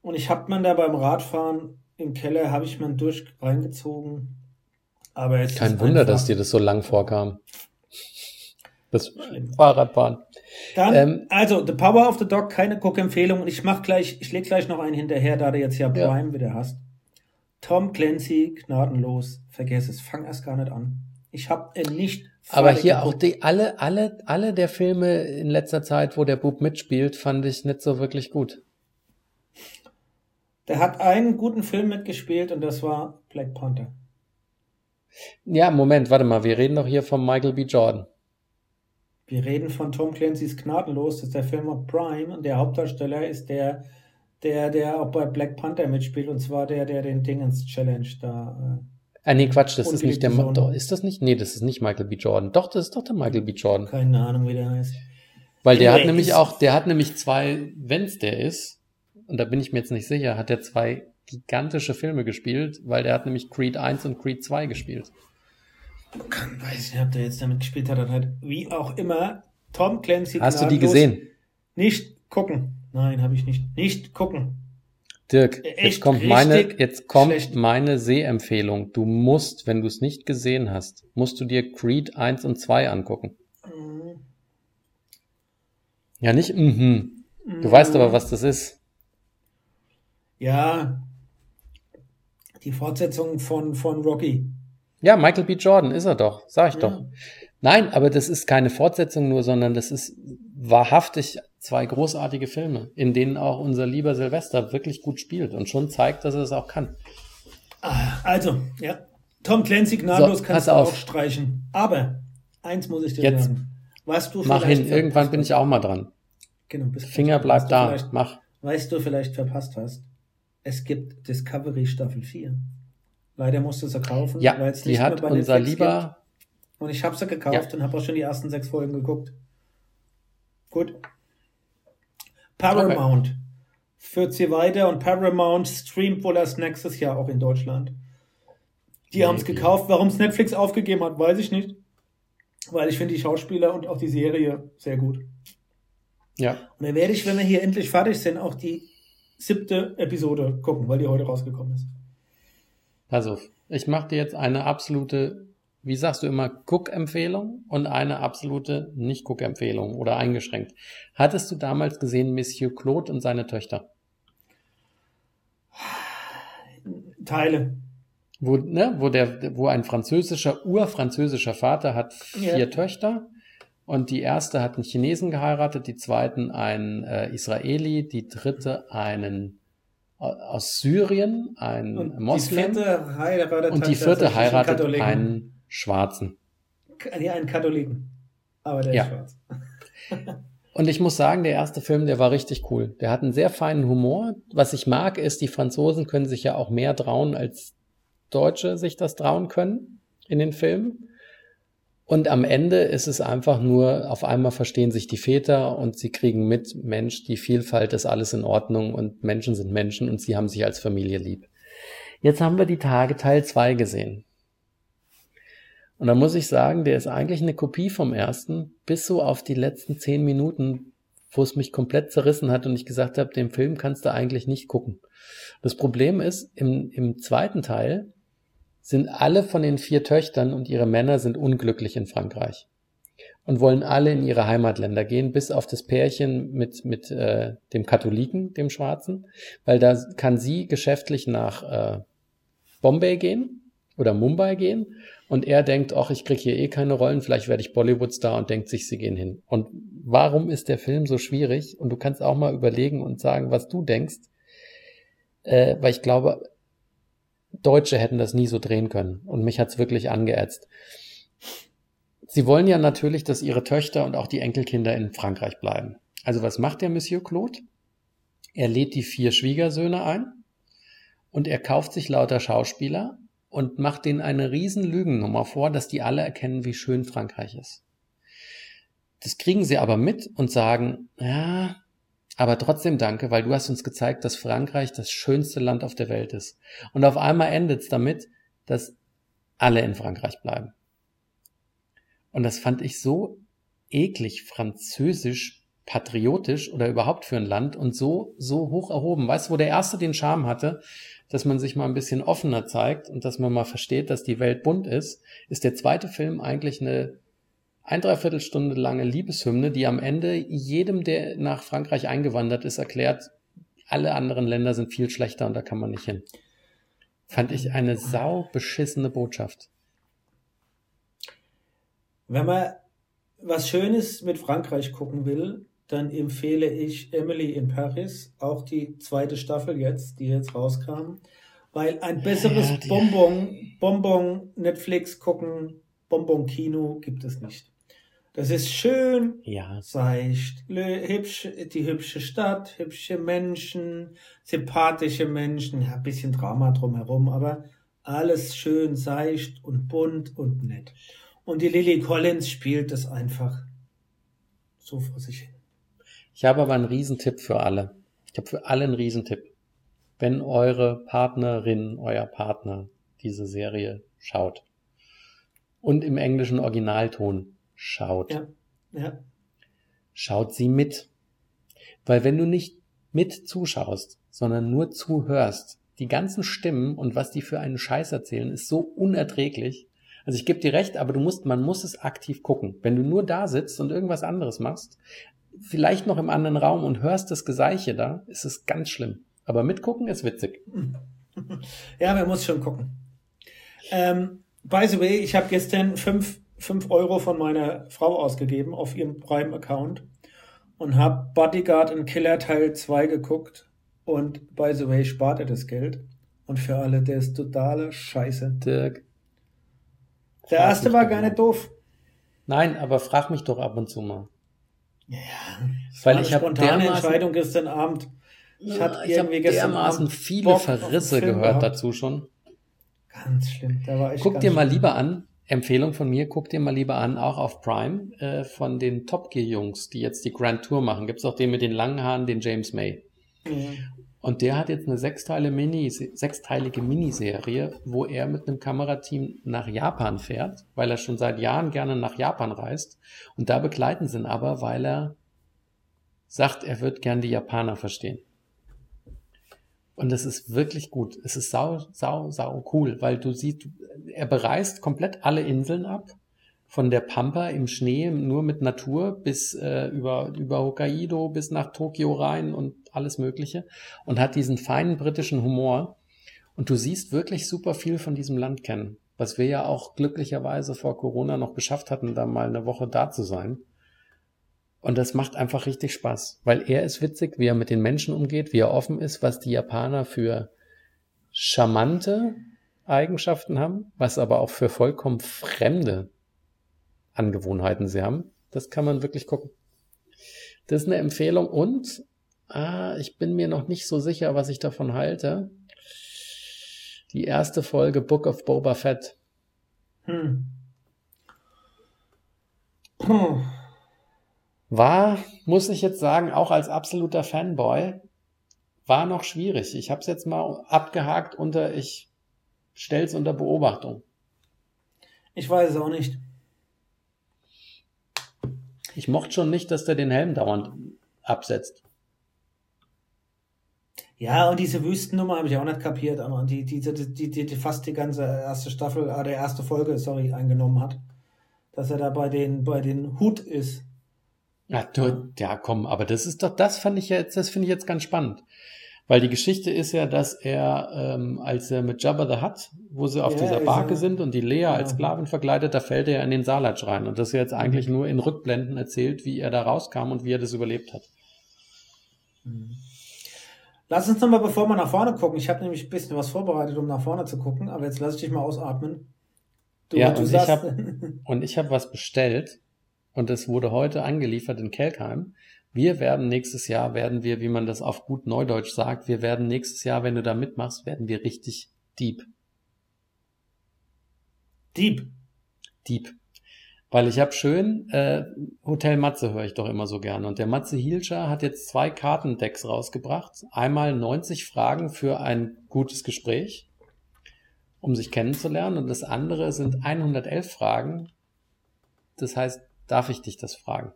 Und ich habe man da beim Radfahren im Keller, habe ich man durch reingezogen. Aber es Kein Wunder, dass dir das so lang vorkam. Das Fahrradfahren. Dann, ähm, also, The Power of the Dog, keine Guck-Empfehlung. Und ich mach gleich, ich leg gleich noch einen hinterher, da du jetzt ja Prime ja. wieder hast. Tom Clancy, gnadenlos. Vergess es, fang erst gar nicht an. Ich hab äh, nicht. Aber hier geguckt. auch die, alle, alle, alle der Filme in letzter Zeit, wo der Bub mitspielt, fand ich nicht so wirklich gut. Der hat einen guten Film mitgespielt und das war Black Panther. Ja, Moment, warte mal, wir reden doch hier von Michael B. Jordan. Wir reden von Tom Clancy's Gnadenlos, das ist der Film auf Prime und der Hauptdarsteller ist der, der, der auch bei Black Panther mitspielt und zwar der, der den Dingens Challenge da. Äh, Ah, nee, Quatsch, das ist nicht der. Doch, ist das nicht? Nee, das ist nicht Michael B. Jordan. Doch, das ist doch der Michael B. Jordan. Keine Ahnung, wie der heißt. Weil der hat nämlich auch, der hat nämlich zwei, wenn's der ist, und da bin ich mir jetzt nicht sicher, hat der zwei gigantische Filme gespielt, weil der hat nämlich Creed 1 und Creed 2 gespielt. Kann, weiß nicht, ob der jetzt damit gespielt hat. hat wie auch immer, Tom Clancy. Hast du die gesehen? Nicht gucken. Nein, habe ich nicht. Nicht gucken. Dirk, Echt jetzt kommt meine, jetzt kommt schlecht. meine Sehempfehlung. Du musst, wenn du es nicht gesehen hast, musst du dir Creed 1 und 2 angucken. Mhm. Ja, nicht, mhm. Du mhm. weißt aber, was das ist. Ja, die Fortsetzung von, von Rocky. Ja, Michael B. Jordan ist er doch, sag ich ja. doch. Nein, aber das ist keine Fortsetzung nur, sondern das ist wahrhaftig zwei großartige Filme, in denen auch unser lieber Silvester wirklich gut spielt und schon zeigt, dass er es auch kann. Ah, also, ja, Tom Clancy gnadenlos so, kannst du auf. auch streichen. Aber eins muss ich dir Jetzt sagen. Was du mach hin, irgendwann bin ich auch mal dran. Genau, Finger bleibt da, mach. Weißt du vielleicht verpasst hast, es gibt Discovery Staffel 4. Leider musst du sie kaufen, ja, weil es nicht hat mehr bei unser Netflix lieber gibt. Und ich habe sie gekauft ja. und habe auch schon die ersten sechs Folgen geguckt. Gut. Paramount okay. führt sie weiter und Paramount streamt wohl erst nächstes Jahr auch in Deutschland. Die nee, haben es gekauft. Warum es Netflix aufgegeben hat, weiß ich nicht. Weil ich finde die Schauspieler und auch die Serie sehr gut. Ja. Und dann werde ich, wenn wir hier endlich fertig sind, auch die siebte Episode gucken, weil die heute rausgekommen ist. Pass auf, ich mache dir jetzt eine absolute wie sagst du immer, Cook-Empfehlung und eine absolute Nicht-Cook-Empfehlung oder eingeschränkt. Hattest du damals gesehen Monsieur Claude und seine Töchter? Teile. Wo, ne, wo, der, wo ein französischer, urfranzösischer Vater hat vier ja. Töchter und die erste hat einen Chinesen geheiratet, die zweiten einen äh, Israeli, die dritte einen aus Syrien, einen und Moslem. Die vierte heiratet und die vierte heiratet einen Schwarzen. Ja, einen Katholiken. Aber der ja. ist schwarz. [laughs] Und ich muss sagen, der erste Film, der war richtig cool. Der hat einen sehr feinen Humor. Was ich mag, ist, die Franzosen können sich ja auch mehr trauen, als Deutsche sich das trauen können in den Filmen. Und am Ende ist es einfach nur, auf einmal verstehen sich die Väter und sie kriegen mit, Mensch, die Vielfalt ist alles in Ordnung und Menschen sind Menschen und sie haben sich als Familie lieb. Jetzt haben wir die Tage Teil 2 gesehen. Und da muss ich sagen, der ist eigentlich eine Kopie vom ersten, bis so auf die letzten zehn Minuten, wo es mich komplett zerrissen hat und ich gesagt habe, den Film kannst du eigentlich nicht gucken. Das Problem ist, im, im zweiten Teil sind alle von den vier Töchtern und ihre Männer sind unglücklich in Frankreich und wollen alle in ihre Heimatländer gehen, bis auf das Pärchen mit, mit äh, dem Katholiken, dem Schwarzen, weil da kann sie geschäftlich nach äh, Bombay gehen oder Mumbai gehen und er denkt, ach, ich krieg hier eh keine Rollen, vielleicht werde ich Bollywood-Star und denkt sich, sie gehen hin. Und warum ist der Film so schwierig? Und du kannst auch mal überlegen und sagen, was du denkst, äh, weil ich glaube, Deutsche hätten das nie so drehen können und mich hat's wirklich angeätzt. Sie wollen ja natürlich, dass ihre Töchter und auch die Enkelkinder in Frankreich bleiben. Also was macht der Monsieur Claude? Er lädt die vier Schwiegersöhne ein und er kauft sich lauter Schauspieler und macht denen eine riesen Lügennummer vor, dass die alle erkennen, wie schön Frankreich ist. Das kriegen sie aber mit und sagen, ja, aber trotzdem danke, weil du hast uns gezeigt, dass Frankreich das schönste Land auf der Welt ist. Und auf einmal endet es damit, dass alle in Frankreich bleiben. Und das fand ich so eklig französisch patriotisch oder überhaupt für ein Land und so, so hoch erhoben. Weißt du, wo der erste den Charme hatte, dass man sich mal ein bisschen offener zeigt und dass man mal versteht, dass die Welt bunt ist, ist der zweite Film eigentlich eine ein Dreiviertelstunde lange Liebeshymne, die am Ende jedem, der nach Frankreich eingewandert ist, erklärt, alle anderen Länder sind viel schlechter und da kann man nicht hin. Fand ich eine sau beschissene Botschaft. Wenn man was Schönes mit Frankreich gucken will, dann empfehle ich Emily in Paris, auch die zweite Staffel jetzt, die jetzt rauskam. Weil ein besseres ja, Bonbon, Bonbon Netflix gucken, Bonbon Kino gibt es nicht. Das ist schön, ja. seicht, hübsch, die hübsche Stadt, hübsche Menschen, sympathische Menschen, ja, ein bisschen Drama drumherum, aber alles schön seicht und bunt und nett. Und die Lily Collins spielt das einfach so vor sich hin. Ich habe aber einen Riesentipp für alle. Ich habe für alle einen Riesentipp. Wenn eure Partnerin, euer Partner diese Serie schaut und im englischen Originalton schaut, ja. Ja. schaut sie mit. Weil wenn du nicht mit zuschaust, sondern nur zuhörst, die ganzen Stimmen und was die für einen Scheiß erzählen, ist so unerträglich. Also ich gebe dir recht, aber du musst, man muss es aktiv gucken. Wenn du nur da sitzt und irgendwas anderes machst, vielleicht noch im anderen Raum und hörst das Geseiche da, ist es ganz schlimm. Aber mitgucken ist witzig. [laughs] Ja, man muss schon gucken. Ähm, by the way, ich habe gestern fünf, fünf Euro von meiner Frau ausgegeben auf ihrem Prime-Account und habe Bodyguard in Killer Teil 2 geguckt. Und by the way, spart er das Geld. Und für alle, der ist totale Scheiße. Dirk. Der erste war gar nicht doof. Nein, aber frag mich doch ab und zu mal. Ja, weil ich habe spontane Entscheidung gestern Abend. Ich hatte ich irgendwie gestern dermaßen Abend viele Bock Verrisse gehört gehabt. dazu schon. Ganz schlimm. Da war ich guck dir mal lieber an, Empfehlung von mir, guck dir mal lieber an, auch auf Prime, äh, von den Top Gear Jungs, die jetzt die Grand Tour machen. Gibt's auch den mit den langen Haaren, den James May. Mhm. Und der hat jetzt eine sechsteile Mini, sechsteilige Miniserie, wo er mit einem Kamerateam nach Japan fährt, weil er schon seit Jahren gerne nach Japan reist. Und da begleiten sie ihn aber, weil er sagt, er wird gern die Japaner verstehen. Und das ist wirklich gut. Es ist sau, sau, sau cool, weil du siehst, er bereist komplett alle Inseln ab. Von der Pampa im Schnee nur mit Natur bis äh, über, über Hokkaido bis nach Tokio rein und alles Mögliche und hat diesen feinen britischen Humor. Und du siehst wirklich super viel von diesem Land kennen, was wir ja auch glücklicherweise vor Corona noch geschafft hatten, da mal eine Woche da zu sein. Und das macht einfach richtig Spaß, weil er ist witzig, wie er mit den Menschen umgeht, wie er offen ist, was die Japaner für charmante Eigenschaften haben, was aber auch für vollkommen fremde Angewohnheiten sie haben. Das kann man wirklich gucken. Das ist eine Empfehlung und Ah, ich bin mir noch nicht so sicher, was ich davon halte. Die erste Folge Book of Boba Fett. Hm. Hm. War, muss ich jetzt sagen, auch als absoluter Fanboy, war noch schwierig. Ich habe es jetzt mal abgehakt unter, ich stell's unter Beobachtung. Ich weiß es auch nicht. Ich mochte schon nicht, dass der den Helm dauernd absetzt. Ja, und diese Wüstennummer habe ich auch nicht kapiert, aber die, die, die, die, die fast die ganze erste Staffel, äh, der erste Folge, sorry, eingenommen hat. Dass er da bei den, bei den Hut ist. Ja, du, ja, komm, aber das ist doch, das fand ich jetzt, das finde ich jetzt ganz spannend. Weil die Geschichte ist ja, dass er, ähm, als er mit Jabba the Hutt, wo sie auf ja, dieser Barke ja. sind und die Lea ja. als Sklavin verkleidet, da fällt er in den Salatsch rein. Und das ist jetzt eigentlich nur in Rückblenden erzählt, wie er da rauskam und wie er das überlebt hat. Mhm. Lass uns nochmal, bevor wir nach vorne gucken, ich habe nämlich ein bisschen was vorbereitet, um nach vorne zu gucken, aber jetzt lass ich dich mal ausatmen. Du, ja, du und, sagst, [laughs] ich hab, und ich habe was bestellt und es wurde heute angeliefert in Kelkheim. Wir werden nächstes Jahr, werden wir, wie man das auf gut Neudeutsch sagt, wir werden nächstes Jahr, wenn du da mitmachst, werden wir richtig deep. Deep? Deep. Weil ich habe schön, äh, Hotel Matze höre ich doch immer so gerne. Und der Matze Hielscher hat jetzt zwei Kartendecks rausgebracht. Einmal 90 Fragen für ein gutes Gespräch, um sich kennenzulernen. Und das andere sind 111 Fragen. Das heißt, darf ich dich das fragen?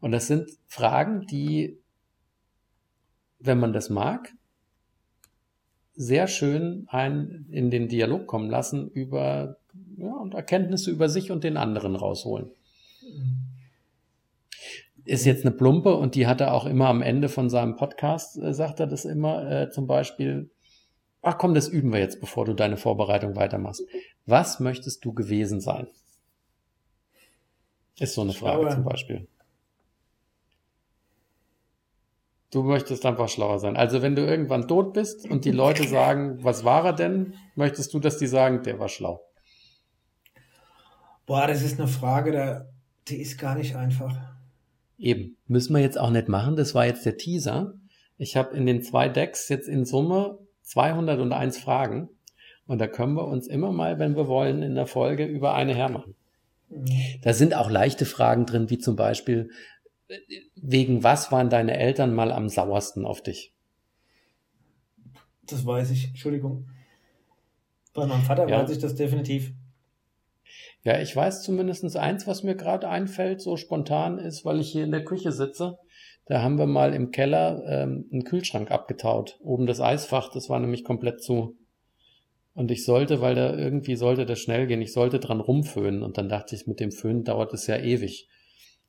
Und das sind Fragen, die, wenn man das mag, sehr schön ein in den Dialog kommen lassen über ja, und Erkenntnisse über sich und den anderen rausholen. Ist jetzt eine Plumpe und die hat er auch immer am Ende von seinem Podcast, äh, sagt er das immer, äh, zum Beispiel, ach komm, das üben wir jetzt, bevor du deine Vorbereitung weitermachst. Was möchtest du gewesen sein? Ist so eine Frage glaube, zum Beispiel. Du möchtest einfach schlauer sein. Also wenn du irgendwann tot bist und die Leute [laughs] sagen, was war er denn, möchtest du, dass die sagen, der war schlau? Boah, das ist eine Frage, da, die ist gar nicht einfach. Eben. Müssen wir jetzt auch nicht machen. Das war jetzt der Teaser. Ich habe in den zwei Decks jetzt in Summe 201 Fragen. Und da können wir uns immer mal, wenn wir wollen, in der Folge über eine hermachen. Mhm. Da sind auch leichte Fragen drin, wie zum Beispiel, wegen was waren deine Eltern mal am sauersten auf dich? Das weiß ich, Entschuldigung. Bei meinem Vater ja. weiß ich das definitiv. Ja, ich weiß zumindest eins, was mir gerade einfällt, so spontan ist, weil ich hier in der Küche sitze. Da haben wir mal im Keller ähm, einen Kühlschrank abgetaut. Oben das Eisfach, das war nämlich komplett zu. Und ich sollte, weil da irgendwie sollte das schnell gehen, ich sollte dran rumföhnen. Und dann dachte ich, mit dem Föhn dauert es ja ewig.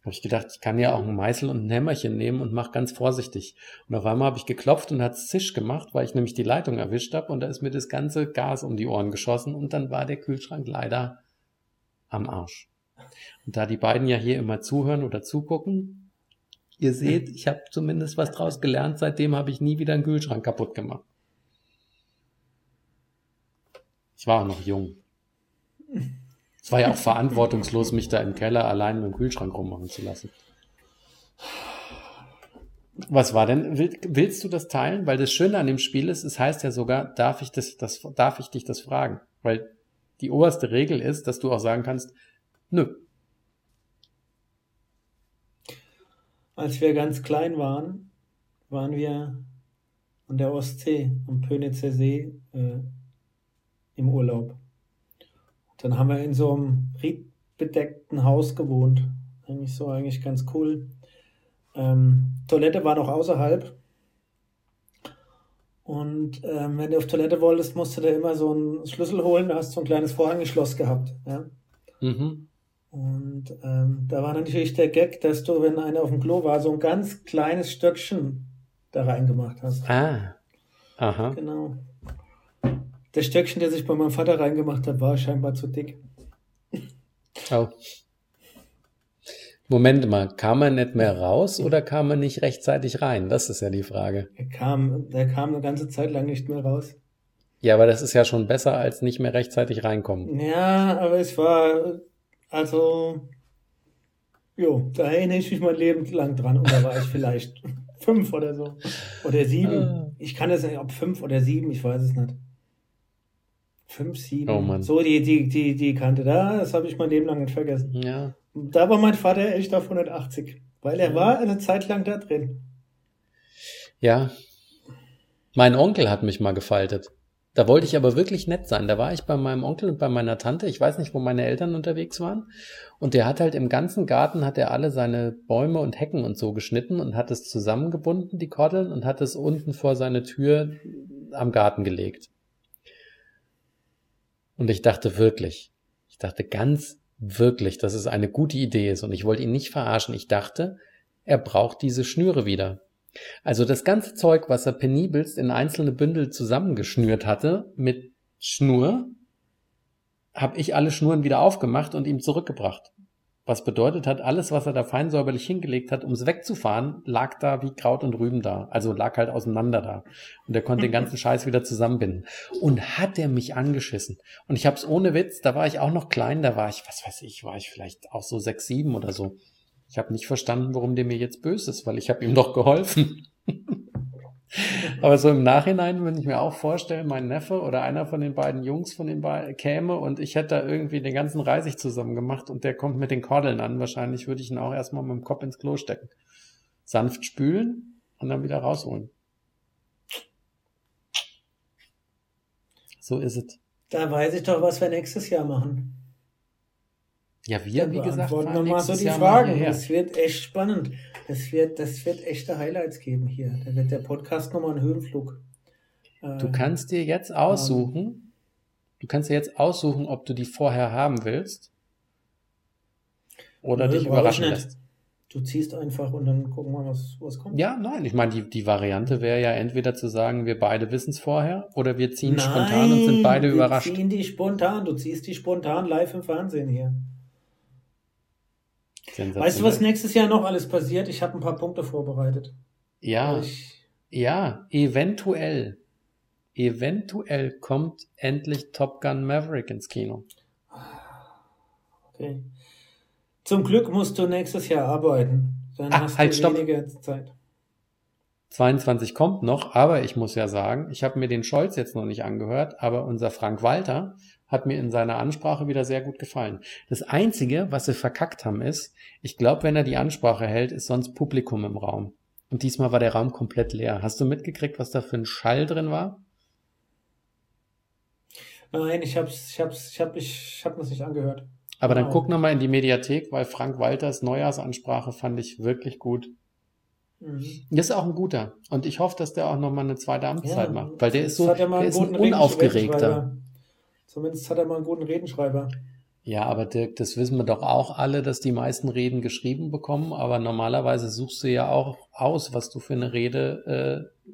Habe ich gedacht, ich kann ja auch einen Meißel und ein Hämmerchen nehmen und mach ganz vorsichtig. Und auf einmal habe ich geklopft und hat Zisch gemacht, weil ich nämlich die Leitung erwischt habe und da ist mir das ganze Gas um die Ohren geschossen und dann war der Kühlschrank leider am Arsch. Und da die beiden ja hier immer zuhören oder zugucken, ihr seht, ich habe zumindest was draus gelernt, seitdem habe ich nie wieder einen Kühlschrank kaputt gemacht. Ich war auch noch jung. Es war ja auch verantwortungslos, mich da im Keller allein mit dem Kühlschrank rummachen zu lassen. Was war denn? willst du das teilen? Weil das Schöne an dem Spiel ist, es heißt ja sogar, darf ich das, das, darf ich dich das fragen? Weil die oberste Regel ist, dass du auch sagen kannst, nö. Als wir ganz klein waren, waren wir an der Ostsee, am Pönitzer See, äh, im Urlaub. Dann haben wir in so einem riedbedeckten Haus gewohnt. Eigentlich so eigentlich ganz cool. Ähm, Toilette war noch außerhalb. Und ähm, wenn du auf Toilette wolltest, musst du da immer so einen Schlüssel holen. Da hast du so ein kleines Vorhängeschloss gehabt. Ja? Mhm. Und ähm, da war natürlich der Gag, dass du, wenn einer auf dem Klo war, so ein ganz kleines Stöckchen da reingemacht hast. Ah. Aha. Genau. Das Stöckchen, das ich bei meinem Vater reingemacht habe, war scheinbar zu dick. Oh. Moment mal, kam er nicht mehr raus oder kam er nicht rechtzeitig rein? Das ist ja die Frage. Er kam, der kam eine ganze Zeit lang nicht mehr raus. Ja, aber das ist ja schon besser als nicht mehr rechtzeitig reinkommen. Ja, aber es war, also, jo, da erinnere ich mich mein Leben lang dran und da war ich vielleicht [laughs] fünf oder so. Oder sieben. Ah. Ich kann es nicht, ob fünf oder sieben, ich weiß es nicht. Fünf, sieben. Oh Mann. So, die, die, die, die Kante da, das habe ich mein Leben lang nicht vergessen. Ja. Da war mein Vater echt auf 180, weil er ja. war eine Zeit lang da drin. Ja. Mein Onkel hat mich mal gefaltet. Da wollte ich aber wirklich nett sein. Da war ich bei meinem Onkel und bei meiner Tante. Ich weiß nicht, wo meine Eltern unterwegs waren. Und der hat halt im ganzen Garten hat er alle seine Bäume und Hecken und so geschnitten und hat es zusammengebunden, die Kordeln, und hat es unten vor seine Tür am Garten gelegt. Und ich dachte wirklich, ich dachte ganz wirklich, dass es eine gute Idee ist und ich wollte ihn nicht verarschen. Ich dachte, er braucht diese Schnüre wieder. Also das ganze Zeug, was er penibelst in einzelne Bündel zusammengeschnürt hatte mit Schnur, habe ich alle Schnuren wieder aufgemacht und ihm zurückgebracht. Was bedeutet hat, alles, was er da fein säuberlich hingelegt hat, um es wegzufahren, lag da wie Kraut und Rüben da. Also lag halt auseinander da. Und er konnte den ganzen Scheiß wieder zusammenbinden. Und hat er mich angeschissen. Und ich hab's ohne Witz, da war ich auch noch klein, da war ich, was weiß ich, war ich vielleicht auch so sechs, sieben oder so. Ich habe nicht verstanden, warum der mir jetzt böse ist, weil ich habe ihm doch geholfen. [laughs] Aber so im Nachhinein, wenn ich mir auch vorstelle, mein Neffe oder einer von den beiden Jungs von den beiden käme und ich hätte da irgendwie den ganzen Reisig zusammen gemacht und der kommt mit den Kordeln an, wahrscheinlich würde ich ihn auch erstmal mit dem Kopf ins Klo stecken. Sanft spülen und dann wieder rausholen. So ist es. Da weiß ich doch, was wir nächstes Jahr machen. Ja, wir, wie gesagt, fahren nochmal so die Jahr Fragen. Das wird echt spannend. Das wird, das wird echte Highlights geben hier. Da wird der Podcast nochmal einen Höhenflug. Äh, du kannst dir jetzt aussuchen, haben. du kannst dir jetzt aussuchen, ob du die vorher haben willst oder Nö, dich überraschen lässt. Du ziehst einfach und dann gucken wir, was, was kommt. Ja, nein, ich meine, die, die Variante wäre ja entweder zu sagen, wir beide wissen es vorher oder wir ziehen nein, spontan und sind beide wir überrascht. Wir ziehen die spontan, du ziehst die spontan live im Fernsehen hier. Weißt du, was nächstes Jahr noch alles passiert? Ich habe ein paar Punkte vorbereitet. Ja, ja, eventuell. Eventuell kommt endlich Top Gun Maverick ins Kino. Okay. Zum Glück musst du nächstes Jahr arbeiten. Dann Ah, hast halt, du stopp. weniger Zeit. 22 kommt noch, aber ich muss ja sagen, ich habe mir den Scholz jetzt noch nicht angehört, aber unser Frank Walter hat mir in seiner Ansprache wieder sehr gut gefallen. Das Einzige, was sie verkackt haben, ist, ich glaube, wenn er die Ansprache hält, ist sonst Publikum im Raum. Und diesmal war der Raum komplett leer. Hast du mitgekriegt, was da für ein Schall drin war? Nein, ich hab's, ich hab's, ich hab, ich hab mir's nicht angehört. Aber dann Wow. guck noch mal in die Mediathek, weil Frank Walters Neujahrsansprache fand ich wirklich gut. Mhm. Das ist auch ein guter. Und ich hoffe, dass der auch noch mal eine zweite Amtszeit macht, weil der ist so, er der ist ein unaufgeregter. Zumindest hat er mal einen guten Redenschreiber. Ja, aber Dirk, das wissen wir doch auch alle, dass die meisten Reden geschrieben bekommen, aber normalerweise suchst du ja auch aus, was du für eine Rede äh,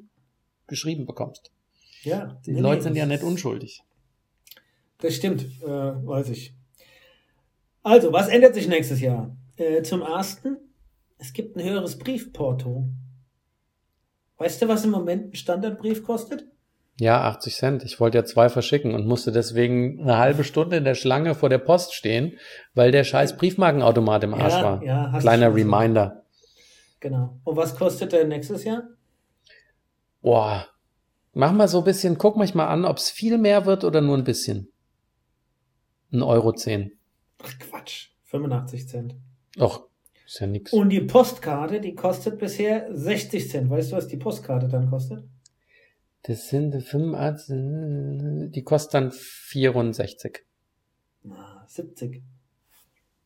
geschrieben bekommst. Ja. Die nee, Leute sind ja nicht unschuldig. Das stimmt, äh, weiß ich. Also, was ändert sich nächstes Jahr? Äh, zum ersten, es gibt ein höheres Briefporto. Weißt du, was im Moment ein Standardbrief kostet? Ja, 80 Cent. Ich wollte ja zwei verschicken und musste deswegen eine halbe Stunde in der Schlange vor der Post stehen, weil der scheiß Briefmarkenautomat im Arsch Ja, war. ja, Kleiner. Reminder. Genau. Und was kostet der nächstes Jahr? Boah. Mach mal so ein bisschen, guck mich mal an, ob es viel mehr wird oder nur ein bisschen. Ein Euro zehn. Ach Quatsch, 85 Cent. Och, ist ja nix. Und die Postkarte, die kostet bisher 60 Cent. Weißt du, was die Postkarte dann kostet? Das sind 85, die kostet dann 64. Na, 70.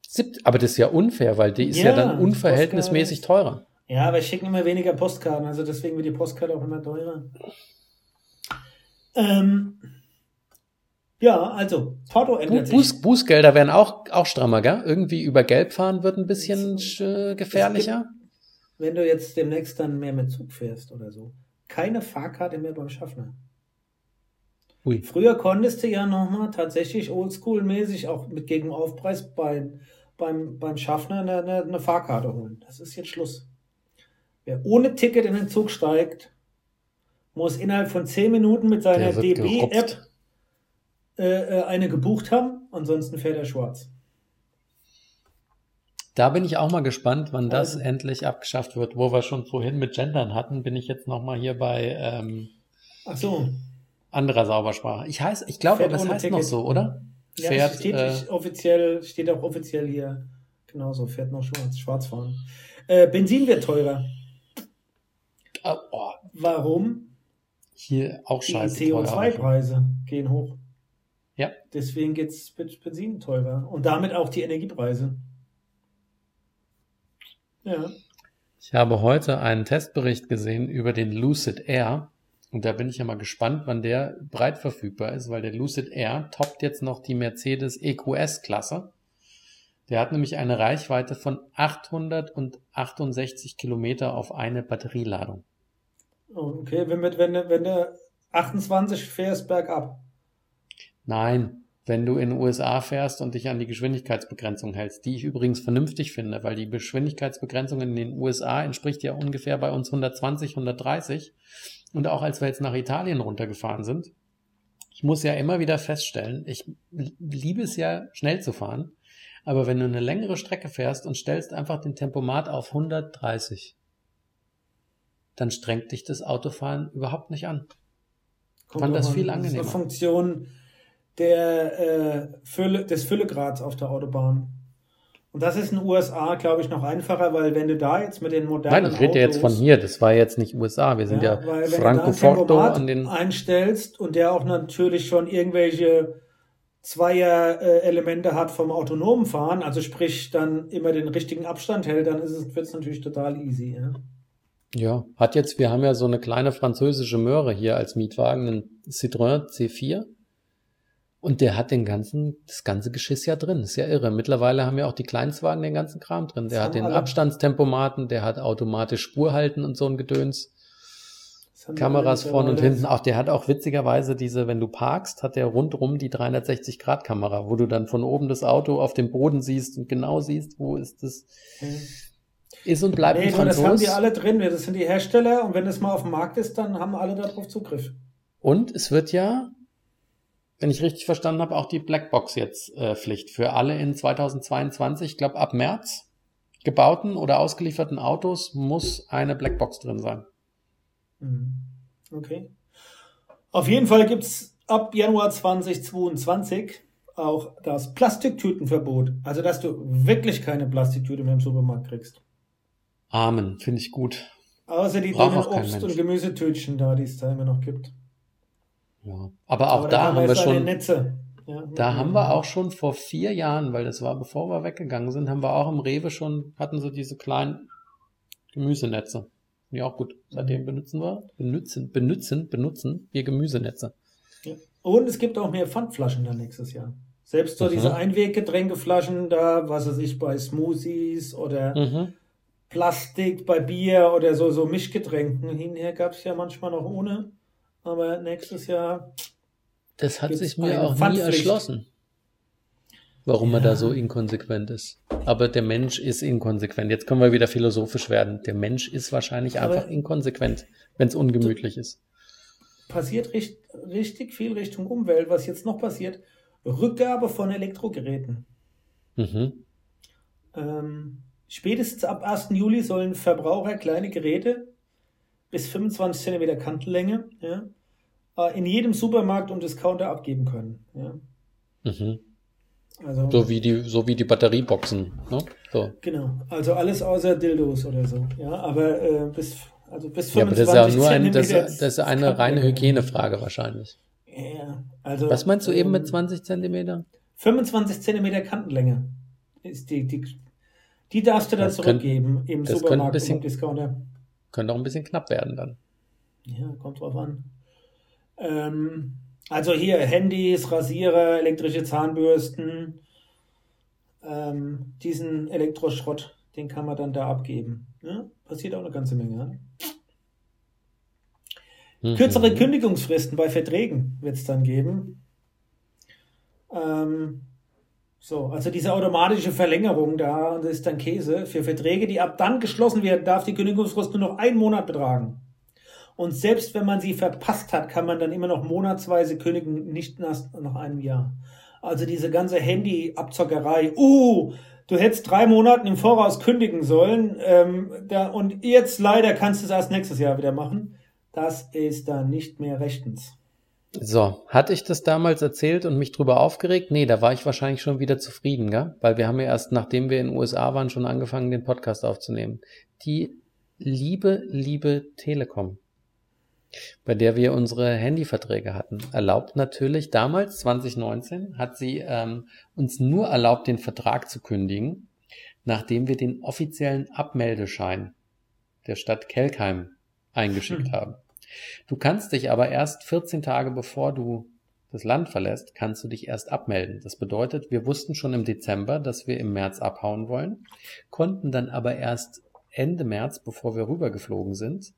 Sieb- Aber das ist ja unfair, weil die ist ja, Ja, dann unverhältnismäßig teurer. Ja, aber wir schicken immer weniger Postkarten, also deswegen wird die Postkarte auch immer teurer. Ähm, ja, also, Porto Bu ändert sich. Buß Bußgelder werden auch, auch strammer, gell? Irgendwie über Gelb fahren wird ein bisschen äh, gefährlicher. Wenn du jetzt demnächst dann mehr mit Zug fährst oder so. Keine Fahrkarte mehr beim Schaffner. Ui. Früher konntest du ja nochmal tatsächlich oldschool-mäßig auch mit gegen Aufpreis beim, beim, beim Schaffner eine, eine, eine Fahrkarte holen. Das ist jetzt Schluss. Wer ohne Ticket in den Zug steigt, muss innerhalb von 10 Minuten mit seiner DB-App. Äh, äh, eine gebucht haben, ansonsten fährt er schwarz. Da bin ich auch mal gespannt, wann das Also. endlich abgeschafft wird. Wo wir schon vorhin mit Gendern hatten, bin ich jetzt nochmal hier bei ähm, Ach so. anderer Saubersprache. Ich heiß, ich glaube, das heißt Ticket. noch so, oder? Ja, Fährt, steht äh, offiziell, steht auch offiziell hier. Genauso, fährt noch schwarz, schwarz fahren. Äh, Benzin wird teurer. äh, oh, Warum? hier auch Die scheiße. teuer. CO2-Preise gehen hoch. Ja. Deswegen geht's mit Benzin teurer. Und damit auch die Energiepreise. Ja. Ich habe heute einen Testbericht gesehen über den Lucid Air. Und da bin ich ja mal gespannt, wann der breit verfügbar ist, weil der Lucid Air toppt jetzt noch die Mercedes EQS-Klasse. Der hat nämlich eine Reichweite von 868 Kilometer auf eine Batterieladung. Okay, wenn, mit, wenn, wenn du 28 fährst bergab. Nein, wenn du in den USA fährst und dich an die Geschwindigkeitsbegrenzung hältst, die ich übrigens vernünftig finde, weil die Geschwindigkeitsbegrenzung in den USA entspricht ja ungefähr bei uns 120, 130. Und auch als wir jetzt nach Italien runtergefahren sind, ich muss ja immer wieder feststellen, ich liebe es ja schnell zu fahren, aber wenn du eine längere Strecke fährst und stellst einfach den Tempomat auf 130, dann strengt dich das Autofahren überhaupt nicht an. Kommt Fand das viel Das ist angenehmer. eine Funktion der, äh, Fülle, des Füllegrads auf der Autobahn. Und das ist in den USA, glaube ich, noch einfacher, weil wenn du da jetzt mit den modernen Nein, ich rede jetzt von hier, das war jetzt nicht USA, wir sind ja, weil da ein Francoforto Tempomat an den... einstellst und der auch natürlich schon irgendwelche Zweier-Elemente hat vom autonomen Fahren, also sprich dann immer den richtigen Abstand hält, dann ist es, wird es natürlich total easy. Ja? Ja, hat jetzt, wir haben ja so eine kleine französische Möhre hier als Mietwagen, einen Citroën C4. Und der hat den ganzen, das ganze Geschiss ja drin. Ist ja irre. Mittlerweile haben ja auch die Kleinstwagen den ganzen Kram drin. Der Das hat den alle. Abstandstempomaten, der hat automatisch Spurhalten und so ein Gedöns. Das Kameras vorne und hinten. Auch der hat auch witzigerweise diese, wenn du parkst, hat der rundrum die 360-Grad-Kamera, wo du dann von oben das Auto auf dem Boden siehst und genau siehst, wo ist das. Mhm. ist und bleibt nee, ein Franzos. das haben die alle drin. Das sind die Hersteller und wenn es mal auf dem Markt ist, dann haben alle darauf Zugriff. Und es wird ja, wenn ich richtig verstanden habe, auch die Blackbox jetzt äh, Pflicht für alle in 2022. Ich glaube, ab März gebauten oder ausgelieferten Autos muss eine Blackbox drin sein. Mhm. Okay. Auf jeden Fall gibt es ab Januar 2022 auch das Plastiktütenverbot. Also, dass du wirklich keine Plastiktüte mehr im Supermarkt kriegst. Amen, finde ich gut. Außer die dünnen Obst- Mensch. und Gemüsetütchen da, die es da immer noch gibt. Ja. Aber auch Aber da haben wir schon. Ja. da haben wir auch schon vor vier Jahren, weil das war bevor wir weggegangen sind, haben wir auch im Rewe schon, hatten sie diese kleinen Gemüsenetze. Ja, auch gut. Seitdem benutzen wir, benutzen, benutzen, benutzen wir Gemüsenetze. Und es gibt auch mehr Pfandflaschen dann nächstes Jahr. Selbst so Mhm. diese Einweggetränkeflaschen da, was weiß ich, bei Smoothies oder Mhm. Plastik bei Bier oder so, so Mischgetränken. Hinher gab es ja manchmal noch ohne. Aber nächstes Jahr, Das hat sich mir auch nie erschlossen, warum man Ja. da so inkonsequent ist. Aber der Mensch ist inkonsequent. Jetzt können wir wieder philosophisch werden. Der Mensch ist wahrscheinlich Aber- einfach inkonsequent, wenn es ungemütlich ist. passiert richt, richtig viel Richtung Umwelt. Was jetzt noch passiert, Rückgabe von Elektrogeräten. Mhm. Ähm, spätestens ab 1. Juli sollen Verbraucher kleine Geräte bis 25 cm Kantenlänge ja, äh, in jedem Supermarkt und Discounter abgeben können. Ja. Mhm. Also, So wie die, so wie die Batterieboxen. Ne? So. genau. Also alles außer Dildos oder so. Ja, aber äh, bis, also bis 25 Ja, aber das ist ja nur ein, das, das ist eine reine Hygienefrage wahrscheinlich. Ja, also, Was meinst du eben mit ähm, 20 Zentimeter? 25 Zentimeter Kantenlänge ist die, die, die darfst du Das könnte- zurückgeben im könnte ein Supermarkt bisschen- und im Discounter. Könnte auch ein bisschen knapp werden dann. Ja, kommt drauf an. Ähm, also hier Handys, Rasierer, elektrische Zahnbürsten, ähm, diesen Elektroschrott, den kann man dann da abgeben. Ja, passiert auch eine ganze Menge. Ja? Mhm. Kürzere Kündigungsfristen bei Verträgen wird es dann geben. Ähm, so, also diese automatische Verlängerung da, das ist dann Käse. Für Verträge, die ab dann geschlossen werden, darf die Kündigungsfrist nur noch einen Monat betragen. Und selbst wenn man sie verpasst hat, kann man dann immer noch monatsweise kündigen, nicht nach einem Jahr. Also diese ganze Handy-Abzockerei. Uh, du hättest drei Monaten im Voraus kündigen sollen. Ähm, da, und jetzt leider kannst du es erst nächstes Jahr wieder machen. Das ist dann nicht mehr rechtens. So, hatte ich das damals erzählt und mich drüber aufgeregt? Nee, da war ich wahrscheinlich schon wieder zufrieden, gell? Weil wir haben ja erst, nachdem wir in den USA waren, schon angefangen, den Podcast aufzunehmen. Die liebe, liebe Telekom, bei der wir unsere Handyverträge hatten, erlaubt natürlich, damals, 2019, hat sie ähm, uns nur erlaubt, den Vertrag zu kündigen, nachdem wir den offiziellen Abmeldeschein der Stadt Kelkheim eingeschickt Hm. haben. Du kannst dich aber erst 14 Tage bevor du das Land verlässt, kannst du dich erst abmelden. Das bedeutet, wir wussten schon im Dezember, dass wir im März abhauen wollen, konnten dann aber erst Ende März, bevor wir rübergeflogen sind,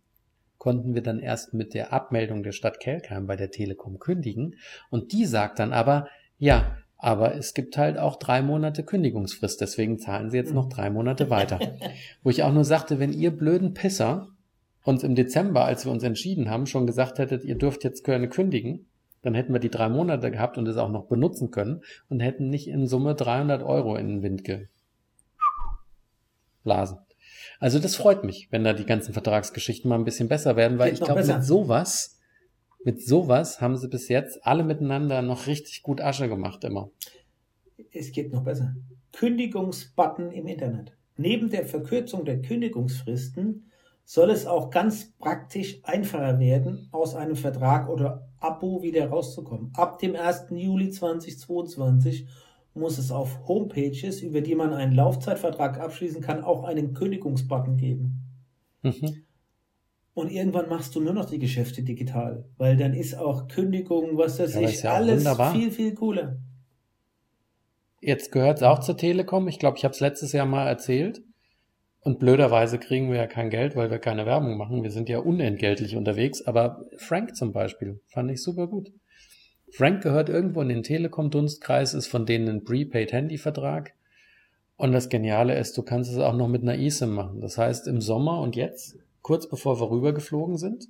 konnten wir dann erst mit der Abmeldung der Stadt Kelkheim bei der Telekom kündigen. Und die sagt dann aber, ja, aber es gibt halt auch drei Monate Kündigungsfrist, deswegen zahlen sie jetzt noch drei Monate weiter. [laughs] Wo ich auch nur sagte, wenn ihr blöden Pisser uns im Dezember, als wir uns entschieden haben, schon gesagt hättet, ihr dürft jetzt gerne kündigen, dann hätten wir die drei Monate gehabt und es auch noch benutzen können und hätten nicht in Summe 300 Euro in den Wind geblasen. Also das freut mich, wenn da die ganzen Vertragsgeschichten mal ein bisschen besser werden, weil Geht ich glaube, mit sowas, mit sowas haben sie bis jetzt alle miteinander noch richtig gut Asche gemacht immer. Es geht noch besser. Kündigungsbutton im Internet. Neben der Verkürzung der Kündigungsfristen soll es auch ganz praktisch einfacher werden, aus einem Vertrag oder Abo wieder rauszukommen. Ab dem 1. Juli 2022 muss es auf Homepages, über die man einen Laufzeitvertrag abschließen kann, auch einen Kündigungsbutton geben. Mhm. Und irgendwann machst du nur noch die Geschäfte digital, weil dann ist auch Kündigung, was weiß Ja, ist ja alles wunderbar. viel, viel cooler. Jetzt gehört es auch zur Telekom. Ich glaube, ich habe es letztes Jahr mal erzählt. Und blöderweise kriegen wir ja kein Geld, weil wir keine Werbung machen. Wir sind ja unentgeltlich unterwegs. Aber Frank zum Beispiel fand ich super gut. Frank gehört irgendwo in den Telekom-Dunstkreis, ist von denen ein Prepaid-Handy-Vertrag. Und das Geniale ist, du kannst es auch noch mit einer eSIM machen. Das heißt, im Sommer und jetzt, kurz bevor wir rübergeflogen sind,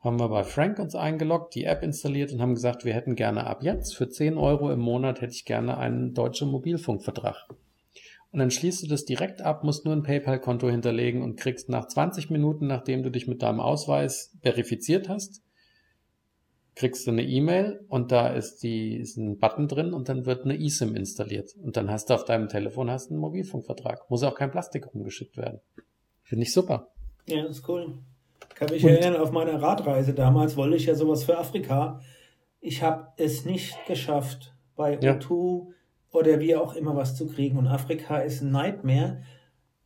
haben wir bei Frank uns eingeloggt, die App installiert und haben gesagt, wir hätten gerne ab jetzt für 10 Euro im Monat hätte ich gerne einen deutschen Mobilfunkvertrag. Und dann schließt du das direkt ab, musst nur ein PayPal-Konto hinterlegen und kriegst nach 20 Minuten, nachdem du dich mit deinem Ausweis verifiziert hast, kriegst du eine E-Mail und da ist, die, ist ein Button drin und dann wird eine eSIM installiert. Und dann hast du auf deinem Telefon hast einen Mobilfunkvertrag. Muss auch kein Plastik rumgeschickt werden. Finde ich super. Ja, das ist cool. Kann mich und, erinnern, auf meiner Radreise damals wollte ich ja sowas für Afrika. Ich habe es nicht geschafft, bei ja. O2 oder wie auch immer was zu kriegen. Und Afrika ist ein Nightmare.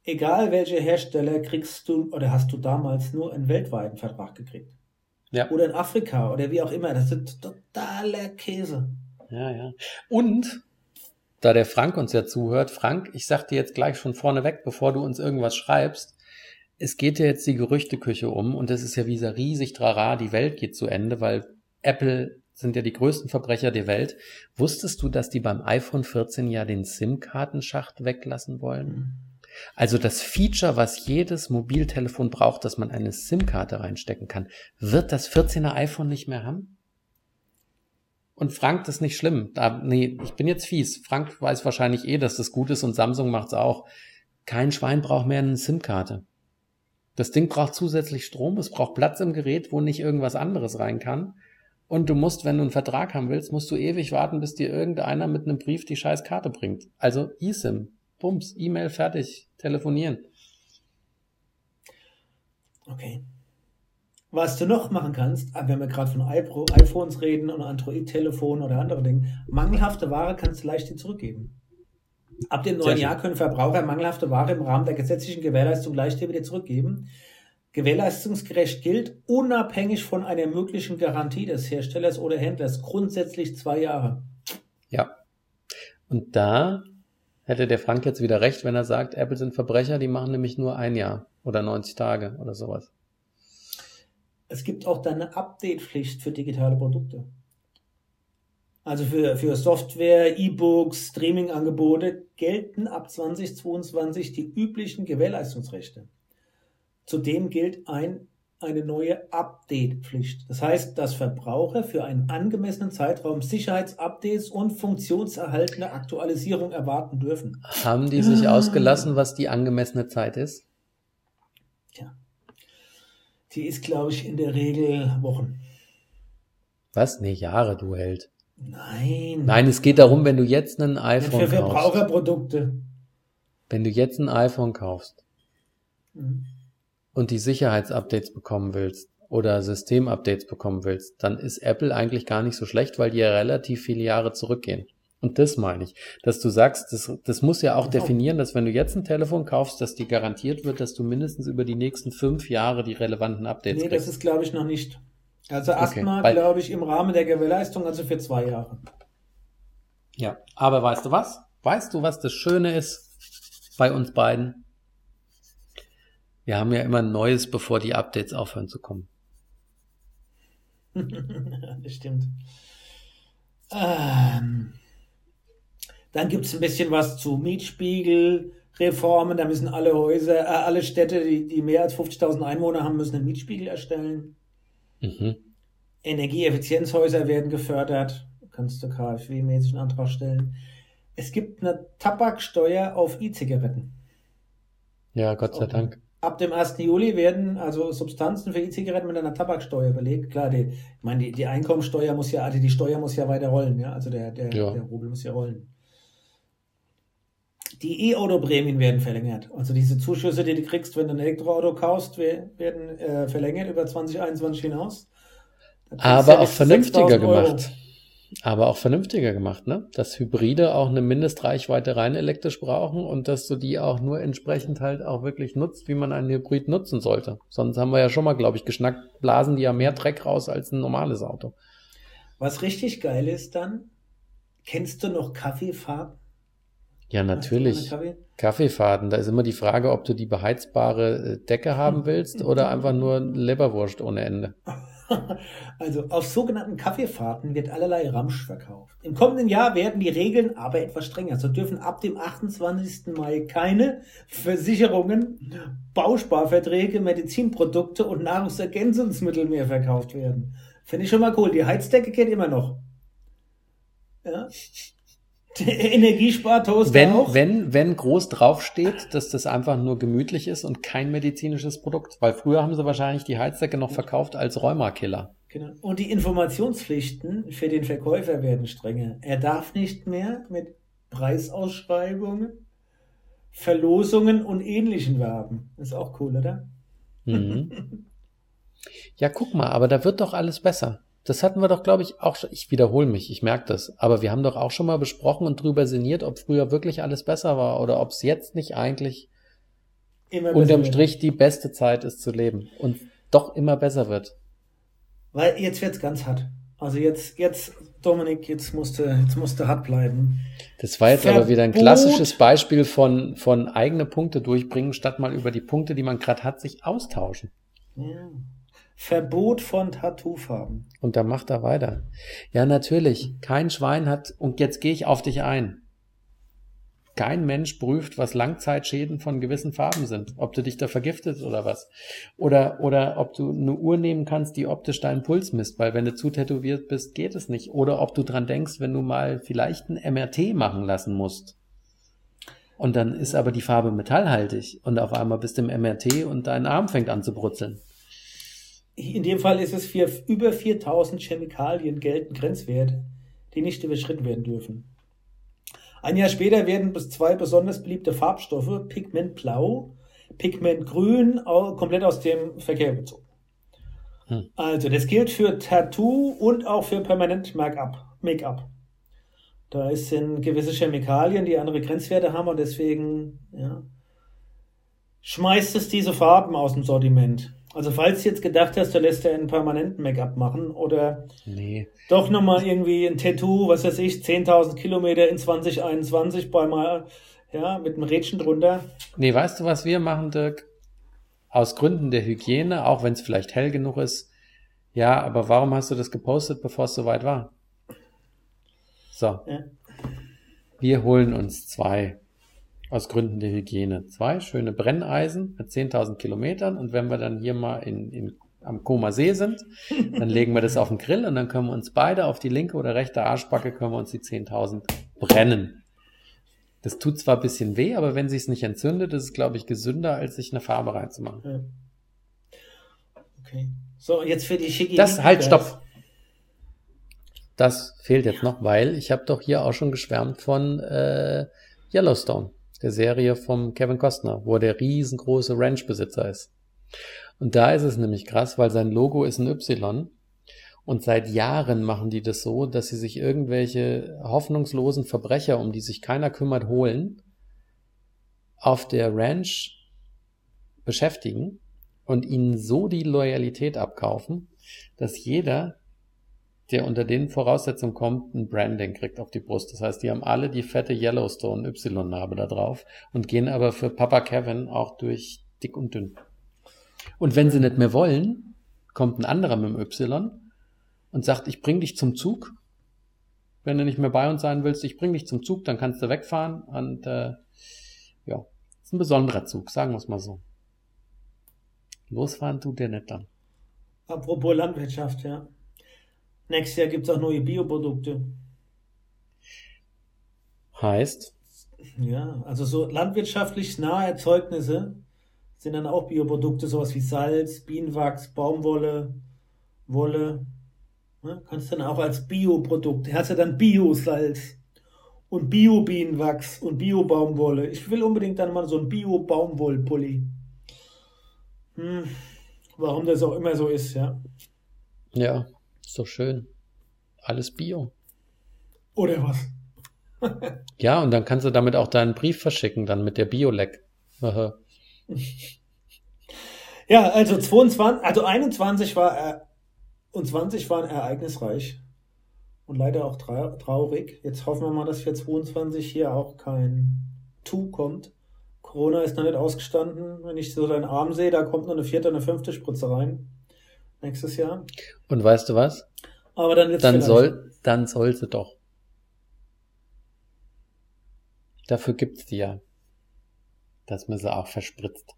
Egal welche Hersteller kriegst du oder hast du damals nur einen weltweiten Vertrag gekriegt. Ja. Oder in Afrika oder wie auch immer. Das ist totaler Käse. Ja, ja. Und da der Frank uns ja zuhört, Frank, ich sag dir jetzt gleich schon vorneweg, bevor du uns irgendwas schreibst, es geht ja jetzt die Gerüchteküche um und es ist ja wie dieser riesig Trara, die Welt geht zu Ende, weil Apple sind ja die größten Verbrecher der Welt. Wusstest du, dass die beim iPhone 14 ja den SIM-Kartenschacht weglassen wollen? Mhm. Also das Feature, was jedes Mobiltelefon braucht, dass man eine SIM-Karte reinstecken kann, wird das 14er iPhone nicht mehr haben? Und Frank, das ist nicht schlimm. Da, nee, ich bin jetzt fies. Frank weiß wahrscheinlich eh, dass das gut ist und Samsung macht's auch. Kein Schwein braucht mehr eine SIM-Karte. Das Ding braucht zusätzlich Strom, es braucht Platz im Gerät, wo nicht irgendwas anderes rein kann. Und du musst, wenn du einen Vertrag haben willst, musst du ewig warten, bis dir irgendeiner mit einem Brief die scheiß Karte bringt. Also eSIM, Bums, E-Mail fertig, telefonieren. Okay. Was du noch machen kannst, ah, wenn wir gerade von iPhones reden und Android-Telefonen oder andere Dinge, mangelhafte Ware kannst du leicht zurückgeben. Ab dem neuen Jahr können Verbraucher mangelhafte Ware im Rahmen der gesetzlichen Gewährleistung leicht wieder zurückgeben. Gewährleistungsgerecht gilt unabhängig von einer möglichen Garantie des Herstellers oder Händlers grundsätzlich zwei Jahre. Ja. Und da hätte der Frank jetzt wieder recht, wenn er sagt, Apple sind Verbrecher, die machen nämlich nur ein Jahr oder 90 Tage oder sowas. Es gibt auch dann eine Update-Pflicht für digitale Produkte. Also für, für Software, E-Books, Streaming-Angebote gelten ab 2022 die üblichen Gewährleistungsrechte. Zudem gilt ein, eine neue Update-Pflicht. Das heißt, dass Verbraucher für einen angemessenen Zeitraum Sicherheitsupdates und funktionserhaltende Aktualisierung erwarten dürfen. Haben die sich ah. ausgelassen, was die angemessene Zeit ist? Tja. Die ist, glaube ich, in der Regel Wochen. Was? Nee, Jahre, du Held. Nein. Nein, es geht darum, wenn du jetzt ein iPhone kaufst. Für Verbraucherprodukte. Wenn du jetzt ein iPhone kaufst mhm. Und die Sicherheitsupdates bekommen willst oder Systemupdates bekommen willst, dann ist Apple eigentlich gar nicht so schlecht, weil die ja relativ viele Jahre zurückgehen. Und das meine ich, dass du sagst, das, das muss ja auch definieren, dass wenn du jetzt ein Telefon kaufst, dass dir garantiert wird, dass du mindestens über die nächsten fünf Jahre die relevanten Updates nee, kriegst. Nee, das ist glaube ich noch nicht. Also erstmal, okay, glaube ich, im Rahmen der Gewährleistung, also für zwei Jahre. Ja, aber weißt du was? Weißt du, was das Schöne ist bei uns beiden? Wir haben ja immer Neues, bevor die Updates aufhören zu kommen. [laughs] das stimmt. Ähm, dann gibt es ein bisschen was zu Mietspiegelreformen. Da müssen alle Häuser, äh, alle Städte, die, die mehr als 50.000 Einwohner haben, müssen einen Mietspiegel erstellen. Mhm. Energieeffizienzhäuser werden gefördert. Du kannst du KfW-mäßig einen Antrag stellen. Es gibt eine Tabaksteuer auf E-Zigaretten. Ja, Gott sei Dank. Ab dem 1. Juli werden also Substanzen für E-Zigaretten mit einer Tabaksteuer belegt. Klar, die, ich meine, die, die Einkommensteuer muss ja, also die Steuer muss ja weiter rollen, ja. Also der, der, ja. der Rubel muss ja rollen. Die E-Auto-Prämien werden verlängert. Also diese Zuschüsse, die du kriegst, wenn du ein Elektroauto kaufst, werden äh, verlängert über 2021 hinaus. Aber auch vernünftiger gemacht. Aber auch vernünftiger gemacht, ne? Dass Hybride auch eine Mindestreichweite rein elektrisch brauchen und dass du die auch nur entsprechend halt auch wirklich nutzt, wie man einen Hybrid nutzen sollte. Sonst haben wir ja schon mal, glaube ich, geschnackt, blasen die ja mehr Dreck raus als ein normales Auto. Was richtig geil ist dann, kennst du noch Kaffeefarben? Ja, natürlich. Kaffee? Kaffeefaden. Da ist immer die Frage, ob du die beheizbare äh, Decke haben [laughs] willst oder einfach nur Leberwurst ohne Ende. [laughs] [laughs] Also auf sogenannten Kaffeefahrten wird allerlei Ramsch verkauft. Im kommenden Jahr werden die Regeln aber etwas strenger. So dürfen ab dem 28. Mai keine Versicherungen, Bausparverträge, Medizinprodukte und Nahrungsergänzungsmittel mehr verkauft werden. Finde ich schon mal cool. Die Heizdecke geht immer noch. Ja. [laughs] Energiespartoaster wenn, auch. Wenn, wenn groß draufsteht, dass das einfach nur gemütlich ist und kein medizinisches Produkt. Weil früher haben sie wahrscheinlich die Heizdecke noch verkauft als Rheumakiller. Genau. Und die Informationspflichten für den Verkäufer werden strenger. Er darf nicht mehr mit Preisausschreibungen, Verlosungen und ähnlichen werben. Ist auch cool, oder? Mhm. [laughs] Ja, guck mal, aber da wird doch alles besser. Das hatten wir doch, glaube ich, auch schon. Ich wiederhole mich, ich merke das. Aber wir haben doch auch schon mal besprochen und drüber sinniert, ob früher wirklich alles besser war oder ob es jetzt nicht eigentlich unterm Strich die beste Zeit ist zu leben und doch immer besser wird. Weil jetzt wird's ganz hart. Also jetzt, jetzt, Dominik, jetzt musste, jetzt musste hart bleiben. Das war jetzt Verbot. aber wieder ein klassisches Beispiel von, von eigene Punkte durchbringen, statt mal über die Punkte, die man gerade hat, sich austauschen. Ja. Verbot von Tattoofarben. Und da macht er weiter. Ja, natürlich. Kein Schwein hat, und jetzt gehe ich auf dich ein. Kein Mensch prüft, was Langzeitschäden von gewissen Farben sind. Ob du dich da vergiftest oder was. Oder, oder ob du eine Uhr nehmen kannst, die optisch deinen Puls misst, weil wenn du zu tätowiert bist, geht es nicht. Oder ob du dran denkst, wenn du mal vielleicht ein MRT machen lassen musst. Und dann ist aber die Farbe metallhaltig und auf einmal bist du im MRT und dein Arm fängt an zu brutzeln in dem Fall ist es für über 4000 Chemikalien gelten Grenzwerte, die nicht überschritten werden dürfen. Ein Jahr später werden bis zwei besonders beliebte Farbstoffe, Pigment Blau, Pigment Grün, komplett aus dem Verkehr gezogen. Hm. Also, das gilt für Tattoo und auch für permanent Make-up. Da sind gewisse Chemikalien, die andere Grenzwerte haben und deswegen ja, schmeißt es diese Farben aus dem Sortiment. Also falls du jetzt gedacht hast, du lässt ja einen permanenten Make-up machen oder nee. doch nochmal irgendwie ein Tattoo, was weiß ich, 10.000 Kilometer in 2021 bei mal, ja, mit einem Rädchen drunter. Nee, weißt du, was wir machen, Dirk? Aus Gründen der Hygiene, auch wenn es vielleicht hell genug ist. Ja, aber warum hast du das gepostet, bevor es soweit war? So. Ja. Wir holen uns zwei aus Gründen der Hygiene. Zwei schöne Brenneisen mit 10.000 Kilometern und wenn wir dann hier mal in, in, am Koma See sind, dann legen wir das auf den Grill und dann können wir uns beide auf die linke oder rechte Arschbacke können wir uns die 10.000 brennen. Das tut zwar ein bisschen weh, aber wenn sich es nicht entzündet, ist es, glaube ich, gesünder, als sich eine Farbe reinzumachen. Ja. Okay. So, jetzt für die Schicki. Das, halt, stopp. Das fehlt jetzt noch, weil ich habe doch hier auch schon geschwärmt von äh, Yellowstone der Serie vom Kevin Costner, wo er der riesengroße Ranchbesitzer ist. Und da ist es nämlich krass, weil sein Logo ist ein Y. Und seit Jahren machen die das so, dass sie sich irgendwelche hoffnungslosen Verbrecher, um die sich keiner kümmert, holen, auf der Ranch beschäftigen und ihnen so die Loyalität abkaufen, dass jeder der unter den Voraussetzungen kommt, ein Branding kriegt auf die Brust. Das heißt, die haben alle die fette Yellowstone Y-Narbe da drauf und gehen aber für Papa Kevin auch durch dick und dünn. Und wenn sie nicht mehr wollen, kommt ein anderer mit dem Y und sagt, ich bring dich zum Zug. Wenn du nicht mehr bei uns sein willst, ich bring dich zum Zug, dann kannst du wegfahren. Und äh, ja, ist ein besonderer Zug, sagen wir es mal so. Losfahren tut der nicht dann. Apropos Landwirtschaft, ja. Nächstes Jahr gibt es auch neue Bioprodukte. Heißt? Ja, also so landwirtschaftlich nahe Erzeugnisse sind dann auch Bioprodukte, sowas wie Salz, Bienenwachs, Baumwolle, Wolle. Ne? Kannst dann auch als Bioprodukt, hast ja dann Bio-Salz und Bio-Bienenwachs und Bio-Baumwolle. Ich will unbedingt dann mal so ein Bio-Baumwollpulli. Hm, warum das auch immer so ist, ja. Ja. Ist doch schön. Alles Bio. Oder was? [laughs] ja, und dann kannst du damit auch deinen Brief verschicken, dann mit der Bioleck. [laughs] ja, also 22, also 21 war er und 20 waren ereignisreich und leider auch traurig. Jetzt hoffen wir mal, dass für 22 hier auch kein Tu kommt. Corona ist noch nicht ausgestanden. Wenn ich so deinen Arm sehe, da kommt noch eine vierte, eine fünfte Spritze rein. Nächstes Jahr. Und weißt du was? Aber dann wird's Dann soll, dann sollte doch. Dafür gibt's die ja. Dass man sie auch verspritzt.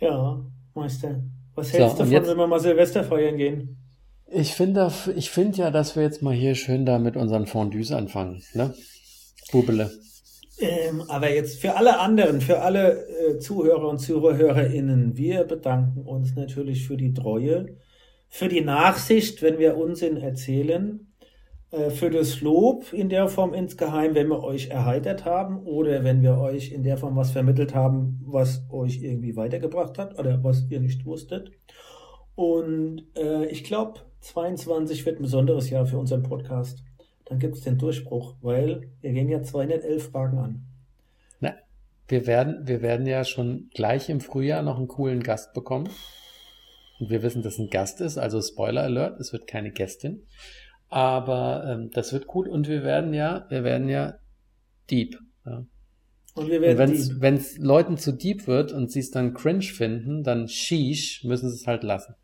Ja, Meister. Was So, hältst du und davon, jetzt- wenn wir mal Silvester feiern gehen? Ich finde, ich finde ja, dass wir jetzt mal hier schön da mit unseren Fondues anfangen, ne? Bubele. Ähm, aber jetzt für alle anderen, für alle äh, Zuhörer und ZuhörerInnen, wir bedanken uns natürlich für die Treue, für die Nachsicht, wenn wir Unsinn erzählen, äh, für das Lob in der Form insgeheim, wenn wir euch erheitert haben oder wenn wir euch in der Form was vermittelt haben, was euch irgendwie weitergebracht hat oder was ihr nicht wusstet. Und äh, ich glaube, 22 wird ein besonderes Jahr für unseren Podcast. Dann gibt es den Durchbruch, weil wir gehen ja 211 Fragen an. Na, wir werden, wir werden ja schon gleich im Frühjahr noch einen coolen Gast bekommen. Und wir wissen, dass es ein Gast ist, also Spoiler Alert, es wird keine Gästin. Aber ähm, das wird cool und wir werden ja, wir werden ja deep. Ja. Und wir Und werden es wenn es Leuten zu deep wird und sie es dann cringe finden, dann sheesh, müssen sie es halt lassen.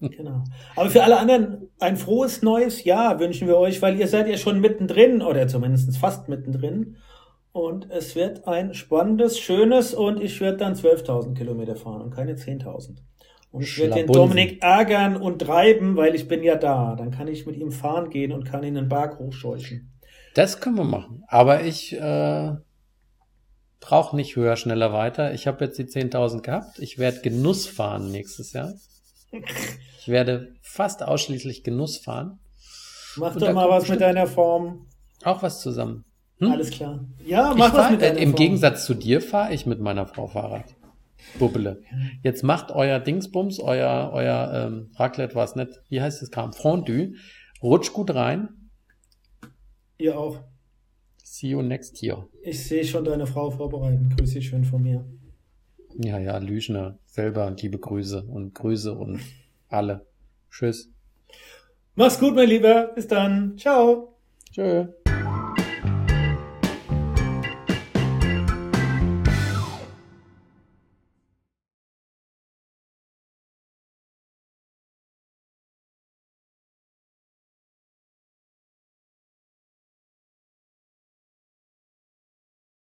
Genau. Aber für alle anderen ein frohes neues Jahr wünschen wir euch, weil ihr seid ja schon mittendrin oder zumindest fast mittendrin. Und es wird ein spannendes, schönes und ich werde dann 12.000 Kilometer fahren und keine 10.000. Und ich werde den. Dominik ärgern und treiben, weil ich bin ja da. Dann kann ich mit ihm fahren gehen und kann ihn den Berg hochscheuchen. Das können wir machen. Aber ich äh, brauche nicht höher, schneller, weiter. Ich habe jetzt die 10.000 gehabt. Ich werde Genuss fahren nächstes Jahr. Ich werde fast ausschließlich Genuss fahren. Mach Und doch mal was mit deiner Form. Auch was zusammen. Hm? Alles klar. Ja, Ich mach was fahr, mit äh, deiner Im Form. Gegensatz zu dir fahre ich mit meiner Frau Fahrrad. Bubbele. Jetzt macht euer Dingsbums, euer, euer ähm, Raclette war es nicht. Wie heißt das Kram? Fondue. Rutscht gut rein. Ihr auch. See you next year. Ich sehe schon deine Frau vorbereiten. Grüße dich schön von mir. Ja, ja, Lüschner. Selber liebe Grüße und Grüße und alle. Tschüss. Mach's gut, mein Lieber. Bis dann. Ciao. Tschö.